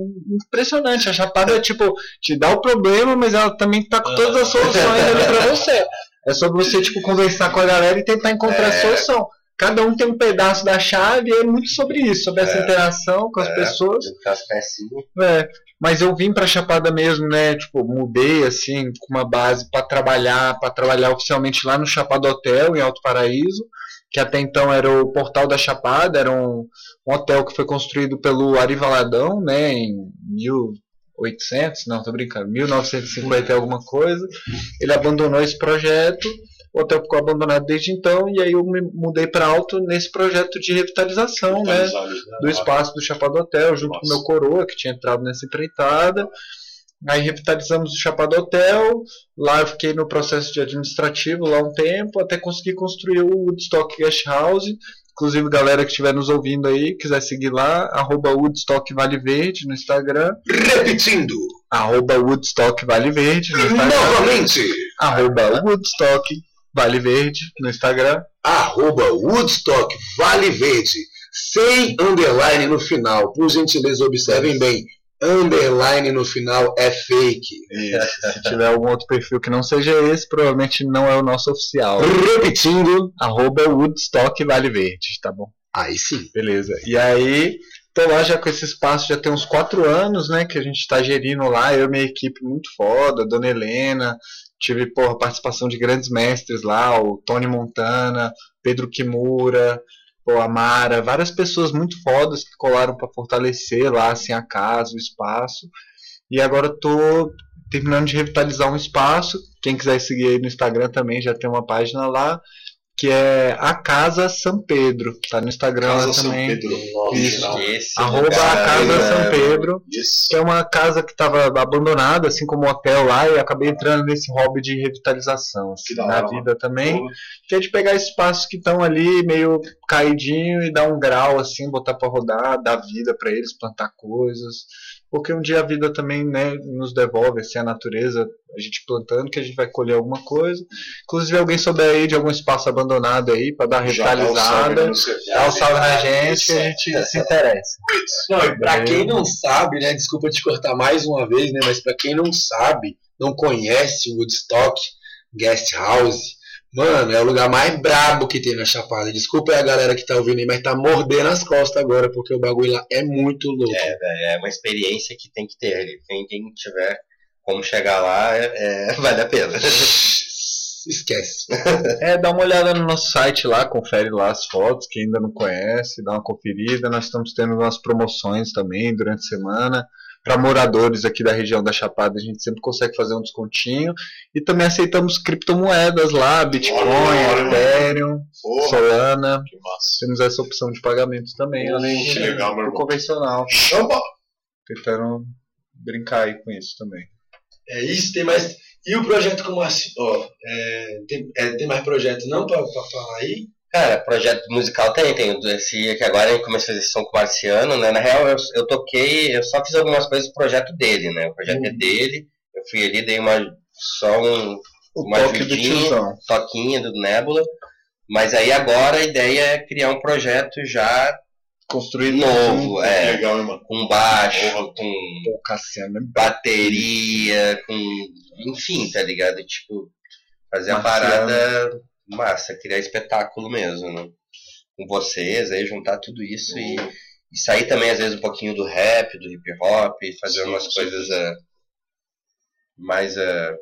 impressionante. A Chapada, tipo, te dá o problema, mas ela também tá com todas as soluções ali pra você. É sobre você, tipo, conversar com a galera e tentar encontrar é. a solução cada um tem um pedaço da chave e é muito sobre isso, sobre essa é, interação com as é, pessoas. É, mas eu vim para Chapada mesmo, né? Tipo, mudei assim com uma base para trabalhar, para trabalhar oficialmente lá no Chapada Hotel em Alto Paraíso, que até então era o Portal da Chapada, era um, um hotel que foi construído pelo Ari Valadão, né, em 1800, não, tô brincando, 1950 alguma coisa. Ele abandonou esse projeto, o hotel ficou abandonado desde então, e aí eu me mudei para alto nesse projeto de revitalização, né, do espaço do Chapada Hotel, junto Nossa. com o meu coroa, que tinha entrado nessa empreitada. Aí revitalizamos o Chapado Hotel, lá eu fiquei no processo de administrativo lá um tempo, até conseguir construir o Woodstock Guest House. Inclusive, galera que estiver nos ouvindo aí, quiser seguir lá, arroba Woodstock Vale Verde no Instagram. Repetindo! Arroba Woodstock Vale Verde no Instagram. Novamente! Arroba Woodstock Vale Verde no Instagram. Arroba Woodstock Vale Verde. Sem underline no final. Por gentileza, observem bem underline no final é fake. Isso. Se tiver algum outro perfil que não seja esse, provavelmente não é o nosso oficial. Repetindo. Arroba Woodstock Vale Verde, tá bom? Aí sim. Beleza. E aí, tô lá já com esse espaço, já tem uns quatro anos, né, que a gente tá gerindo lá, eu e minha equipe muito foda, Dona Helena, tive, porra, participação de grandes mestres lá, o Tony Montana, Pedro Kimura, pô, a Mara, várias pessoas muito fodas que colaram para fortalecer lá assim a casa, o espaço. E agora tô terminando de revitalizar um espaço. Quem quiser seguir aí no Instagram também já tem uma página lá que é a Casa São Pedro. Tá no Instagram casa também. São Pedro. Isso. Esse Arroba a Casa é, São Pedro. Isso. Que é uma casa que estava abandonada, assim como o hotel lá, e acabei entrando nesse hobby de revitalização assim, na vida também. Que é de pegar espaços que estão ali meio caidinho e dar um grau assim, botar para rodar, dar vida para eles, plantar coisas porque um dia a vida também né, nos devolve assim, a natureza, a gente plantando, que a gente vai colher alguma coisa. Inclusive, alguém souber aí de algum espaço abandonado aí para dar revitalizada, dá o salve na gente que a gente se interessa. Não, e pra quem não sabe, né, desculpa te cortar mais uma vez, né, mas para quem não sabe, não conhece o Woodstock Guest House, Mano, é o lugar mais brabo que tem na Chapada. Desculpa aí a galera que tá ouvindo aí, mas tá mordendo as costas agora, porque o bagulho lá é muito louco. É, velho, é uma experiência que tem que ter. Quem, quem tiver como chegar lá, é, é, vale a pena. Esquece. É, dá uma olhada no nosso site lá, confere lá as fotos, quem ainda não conhece, dá uma conferida. Nós estamos tendo umas promoções também durante a semana para moradores aqui da região da Chapada, a gente sempre consegue fazer um descontinho. E também aceitamos criptomoedas lá, Bitcoin, Ethereum, Solana. Temos essa opção de pagamento também, além de, legal, do convencional. Chama! Tentando brincar aí com isso também. É isso, tem mais. E o projeto como assim? Ó, é, tem, é, tem mais projeto não para falar aí? Cara, projeto musical tem, tem esse que agora eu comecei a fazer som com o Marciano, né? Na real, eu, eu toquei, eu só fiz algumas coisas pro projeto dele, né? O projeto uhum. é dele, eu fui ali, dei uma só um o uma toque ajudinha, toquinha do Nebula. Mas aí agora a ideia é criar um projeto já construído novo, um, é, legal, irmão. com baixo, Porra, com Pô, Cassiano, bateria, com enfim, tá ligado? Tipo, fazer Marciano. a parada massa, criar espetáculo mesmo, né? Com vocês, aí juntar tudo isso uhum. e, e, sair também, às vezes, um pouquinho do rap, do hip hop, fazer sim, umas sim, coisas uh, mais uh,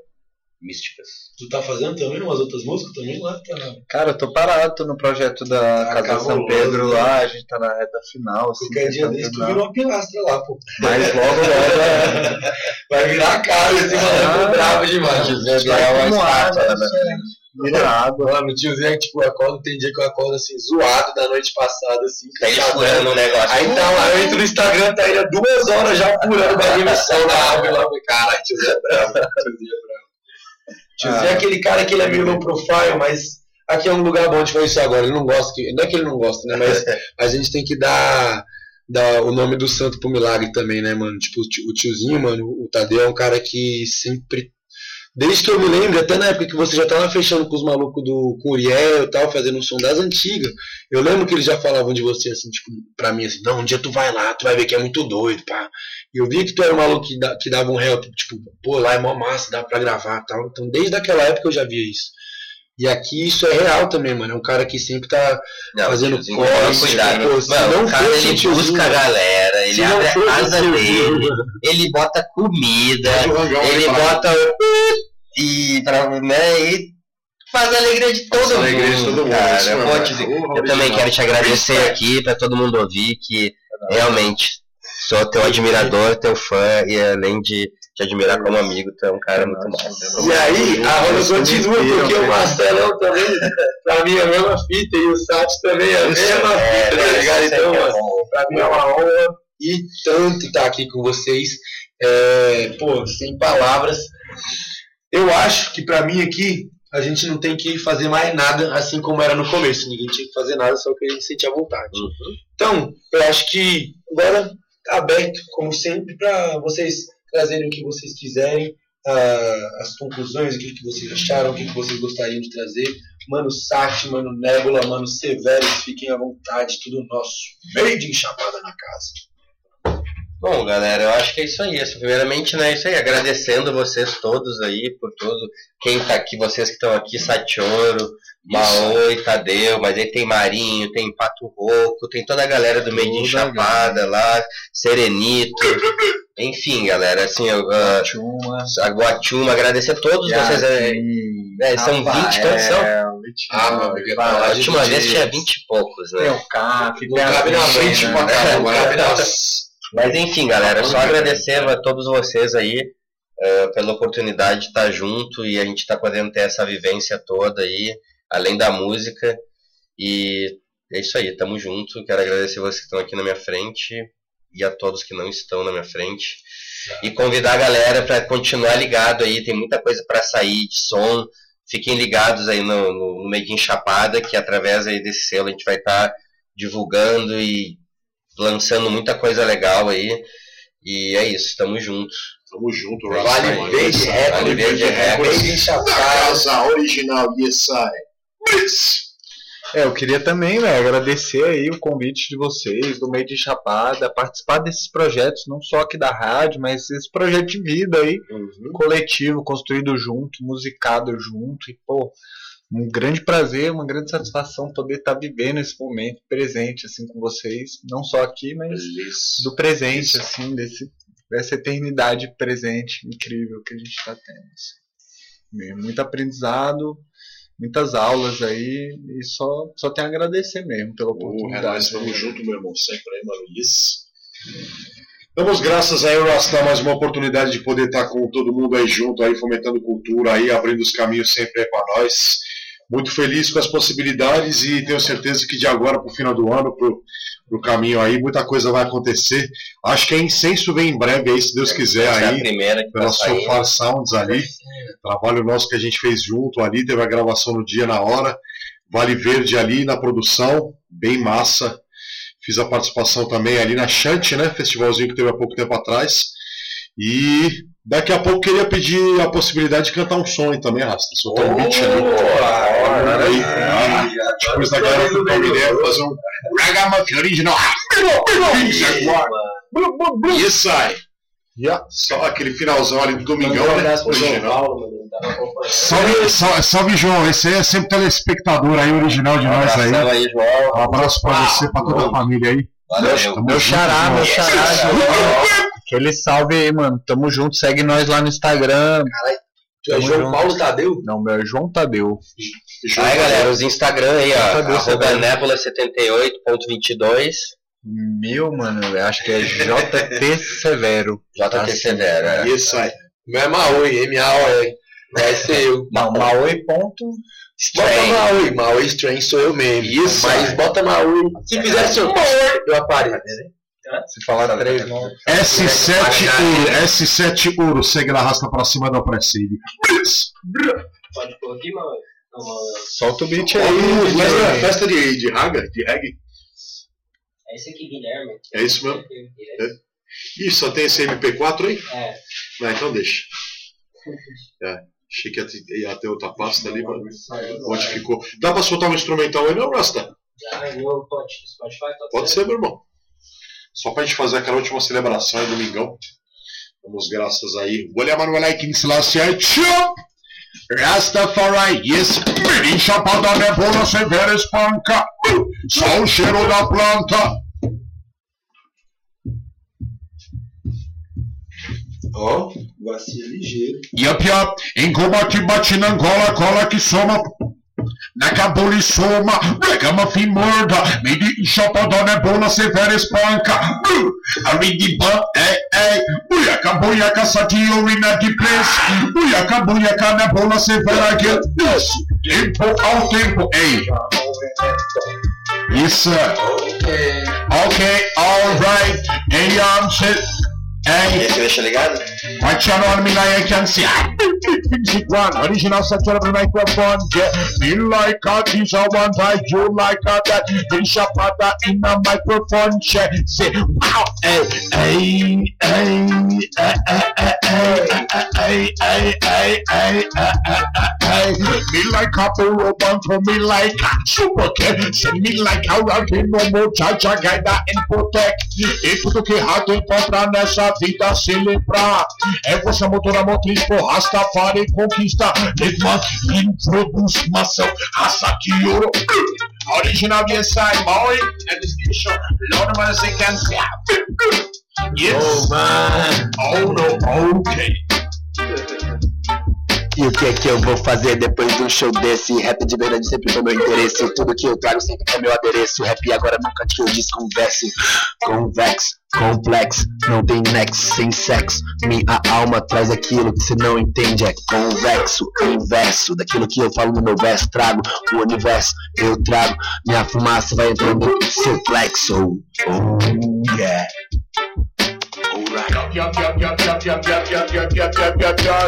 místicas. Tu tá fazendo também umas outras músicas também lá? Tá... Cara, eu tô parado, tô no projeto da ah, Casa São Pedro né? lá, a gente tá na reta final. Assim, Qualquer dia desse tu virou uma pilastra lá, pô. Mas logo, logo é... Vai virar a cara, esse maluco ah, bravo demais. Dizer, virar uma estátua, né? Vira água. Mano, o tiozinho, tipo, acorda, tem dia que eu acordo assim, zoado da noite passada, assim. Tá furando o negócio. Aí tá lá, eu entro no Instagram, tá aí duas horas já furando o bagulho no sol na árvore lá. Caralho, tiozinho é bravo, tiozinho é bravo. Tiozinho é ah, é aquele cara que ele é meio low profile, mas aqui é um lugar bom de fazer isso agora. Ele não gosta, que, não é que ele não gosta, né? Mas a gente tem que dar, dar o nome do santo pro milagre também, né, mano? Tipo, o tiozinho, mano, o Tadeu é um cara que sempre Desde que eu me lembro, até na época que você já estava fechando com os malucos do com o Uriel e tal, fazendo um som das antigas, eu lembro que eles já falavam de você assim, tipo, pra mim assim, não, um dia tu vai lá, tu vai ver que é muito doido, pá. E eu vi que tu era um maluco que, da, que dava um help, tipo, pô, lá é mó massa, dá pra gravar e tal. Então desde aquela época eu já via isso. E aqui isso é real também, mano. É um cara que sempre tá não, fazendo corre. Cuidado. Pô, mano, não o cara ele busca a galera, ele abre a casa dele, ele bota comida, ele bota. E, pra, né, e faz a alegria de todo Faz mundo. alegria de todo mundo, cara. isso eu mesmo, vou é. te dizer, Porra, eu original. também quero te agradecer aqui pra todo mundo ouvir que realmente sou teu admirador, teu fã e além de te admirar como amigo, tu é um cara muito massa. E aí, a roda continua, porque o Marcelão também, pra mim, é a mesma fita, e o Sati também é a mesma É, fita, tá ligado? sempre Então, é mano, bom. pra mim é uma honra e tanto estar aqui com vocês. É, pô, sem palavras. Eu acho que pra mim aqui, a gente não tem que fazer mais nada assim como era no começo. Ninguém tinha que fazer nada, só que a gente sentia vontade. Então, eu acho que agora tá aberto, como sempre, para vocês trazerem o que vocês quiserem, ah, as conclusões, o que, que vocês acharam, o que, que vocês gostariam de trazer. Mano Sati, Mano Nébula, Mano Severus, fiquem à vontade, tudo nosso. Made em Chapada na casa. Bom, galera, eu acho que é isso aí. Primeiramente, né, é isso aí. Agradecendo vocês todos aí por tudo. Quem tá aqui, vocês que estão aqui, Satioro, Maoi, Tadeu, mas aí tem Marinho, tem Pato Roco, tem toda a galera do Made in Toda a Chapada lá, Serenito. Enfim, galera, assim, eu, ah, Tchuma. a Guatiuma, agradecer a todos vocês. é, é, são 20, quantos são? Ah, meu amigo, A a última vez tinha 20 e poucos, né? Tem o CAF, tem a cabe na Vicky, frente né? pra caramba, na Mas enfim, galera, só agradecer a todos vocês aí eh, pela oportunidade de estar junto e a gente tá podendo ter essa vivência toda aí, além da música. E é isso aí, tamo junto. Quero agradecer vocês que estão aqui na minha frente e a todos que não estão na minha frente. E convidar a galera para continuar ligado aí, tem muita coisa para sair de som. Fiquem ligados aí no, no, no in Chapada, que através aí desse selo a gente vai estar divulgando e lançando muita coisa legal aí. E é isso, tamo juntos. Tamo junto, Vale. Verde Record. Vale Verde Made Record. in Da Chapada. casa original, yes, I. Yes. É, eu queria também né, agradecer aí o convite de vocês, do Meio de Chapada, participar desses projetos, não só aqui da rádio, mas esse projeto de vida aí, coletivo, construído junto, musicado junto, e pô, um grande prazer, uma grande satisfação poder estar vivendo esse momento presente, assim, com vocês, não só aqui, mas Beleza. do presente, assim, desse, dessa eternidade presente incrível que a gente está tendo. assim. Muito aprendizado, muitas aulas aí, e só, só tenho a agradecer mesmo pela Porra, oportunidade. nós estamos junto, meu irmão, sempre aí. Yes. Damos graças aí, Rasta, mais uma oportunidade de poder estar com todo mundo aí junto, aí fomentando cultura, aí abrindo os caminhos sempre aí para nós. Muito feliz com as possibilidades e tenho certeza que de agora para o final do ano, pro, pro caminho aí, muita coisa vai acontecer. Acho que a Incenso vem em breve aí, se Deus quiser Essa é a aí. primeira que pela tá. Sofar Sounds ali. Trabalho nosso que a gente fez junto ali, teve a gravação no dia, na hora. Vale Verde ali na produção, bem massa. Fiz a participação também ali na Chante, né? Festivalzinho que teve há pouco tempo atrás. E daqui a pouco queria pedir a possibilidade de cantar um som aí também, Rasta. Soltar um beat ali. Aí, ah, Depois da galera do Palmeiras fazer um Ragamuffin original. Isso aí. Yeah. Só aquele finalzão ali do Domingão, né? Original. Acompanhando. Salve, salve, salve, João. Esse aí é sempre telespectador aí, original de nós aí. Aí, João. Um abraço pra você, pra toda a família aí. Valeu. Meu xará, meu xará. Aquele salve aí, mano. Tamo junto, segue nós lá no Instagram. Tu é João junto. Paulo Tadeu? Não, meu é João Tadeu. Aí, galera, os Instagram aí, ó. Cadê o Arroba Instagram? Nebula78.22. Meu, mano, eu acho que é JT Severo. JT Severo. é. Isso aí. Meu é Maui, M-A-O-E. Vai ser eu. Não, Maoi. Ponto. Bota. Maui, Maui Strange sou eu mesmo. Isso Mas bota Maui. Se fizer seu eu apareço. Se falar três, não. S7 Ouro, S7 Ouro. Segue lá, arrasta pra cima da Opressive. Pode pôr aqui, mano. Mano. Solta o beat aí. Festa, festa de, de raga, de reggae. É esse aqui, Guilherme. É isso mesmo? Ele Ih, só tem esse MP4 aí? É. é. Não, então deixa. É, achei que ia ter- outra pasta ali, mas onde ficou. Dá pra soltar um instrumental aí, não, Rasta? No Spotify, pode, Pode ser, meu irmão. Só pra gente fazer aquela última celebração aí, domingão. Damos graças aí. Olha, Manuel! Rastafari, yes. Bem chapada, nebula, severa espanca. Só o cheiro da planta. Ó, oh, vacina ligeiro. Yup, yup. Engoma que bate na Angola, cola que soma. Nakabolisoma, Regamafimurda, Midi Shopadona Bona Severis Panka, Arigiba, eh, eh, Uyakaboyaka Satio Rina di Place, Uyakaboyakana Bona Severa Guild, yes, Tempo ao Tempo, eh. Yes, sir. Okay, all right. Hey, um, shit. Hey. isso. Deixa ligado? What's your name like I can see? one original sector microphone. Yeah, feel like a teacher one by you like a that. Fish up in a microphone. Yeah, say wow. Hey, hey, hey, hey, hey, hey, hey, hey, hey, hey, hey, hey, hey, hey, hey, hey, hey, me like a robot for me like a super cat. Send me like a rocket, no more chacha, guida and protect. E tudo que rato encontra nessa vida se lembrar. É você motora motriz por Rastafari conquista. Ligma introduz maçã, raça de ouro. Original yes I boy. And this station, Lord man say can. Yes. Oh, man. Oh no, okay. E o que é que eu vou fazer depois de um show desse? Rap de verdade sempre foi meu interesse. Tudo que eu trago sempre é meu adereço. Rap agora nunca te eu desconverso. Convex, complexo, não tem nexo sem sexo. Minha alma traz aquilo que você não entende. É convexo, inverso daquilo que eu falo no meu verso. Trago o universo, eu trago. Minha fumaça vai entrando no seu plexo. Oh, yeah.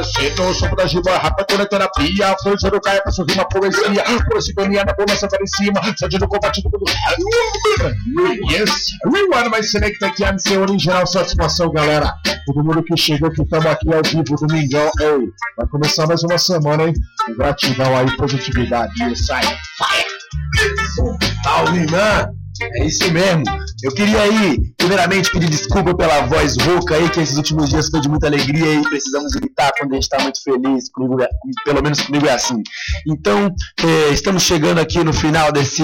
Sendo o som da juba, rapa coletando a pia Força do caia, passo rima, poesia. Por sintonia na bomba, senta em cima Sente no combate do mundo. Yes, rewind, mas selecta tá aqui a MC Original? Satisfação, galera. Todo mundo que chegou, que estamos aqui ao vivo, domingão. Ei, vai começar mais uma semana, hein? Gratidão aí, positividade, sai, fire. Isso, tá, é isso mesmo. Eu queria aí, primeiramente, pedir desculpa pela voz rouca aí, que esses últimos dias foi de muita alegria e precisamos gritar quando a gente está muito feliz. Comigo, é- pelo menos comigo é assim. Então, eh, estamos chegando aqui no final desse,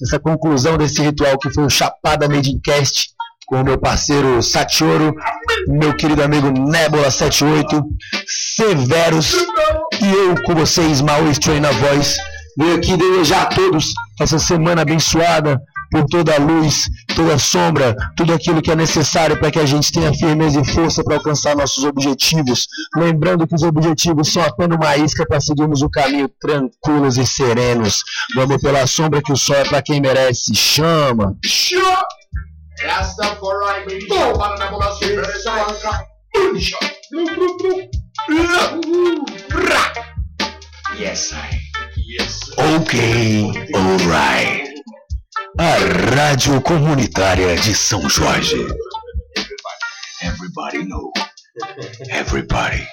dessa conclusão desse ritual que foi o Chapada Made in Cast com o meu parceiro Satioro, meu querido amigo Nebula78, Severus e eu com vocês, Maui Strain na voz. Venho aqui desejar a todos essa semana abençoada por toda a luz, toda a sombra, tudo aquilo que é necessário para que a gente tenha firmeza e força para alcançar nossos objetivos. Lembrando que os objetivos são apenas uma isca para seguirmos o caminho tranquilos e serenos. Vamos pela sombra que o sol é para quem merece. Chama! Espanca. Yes, I. Ok, alright. A Rádio Comunitária de São Jorge. Everybody know. Everybody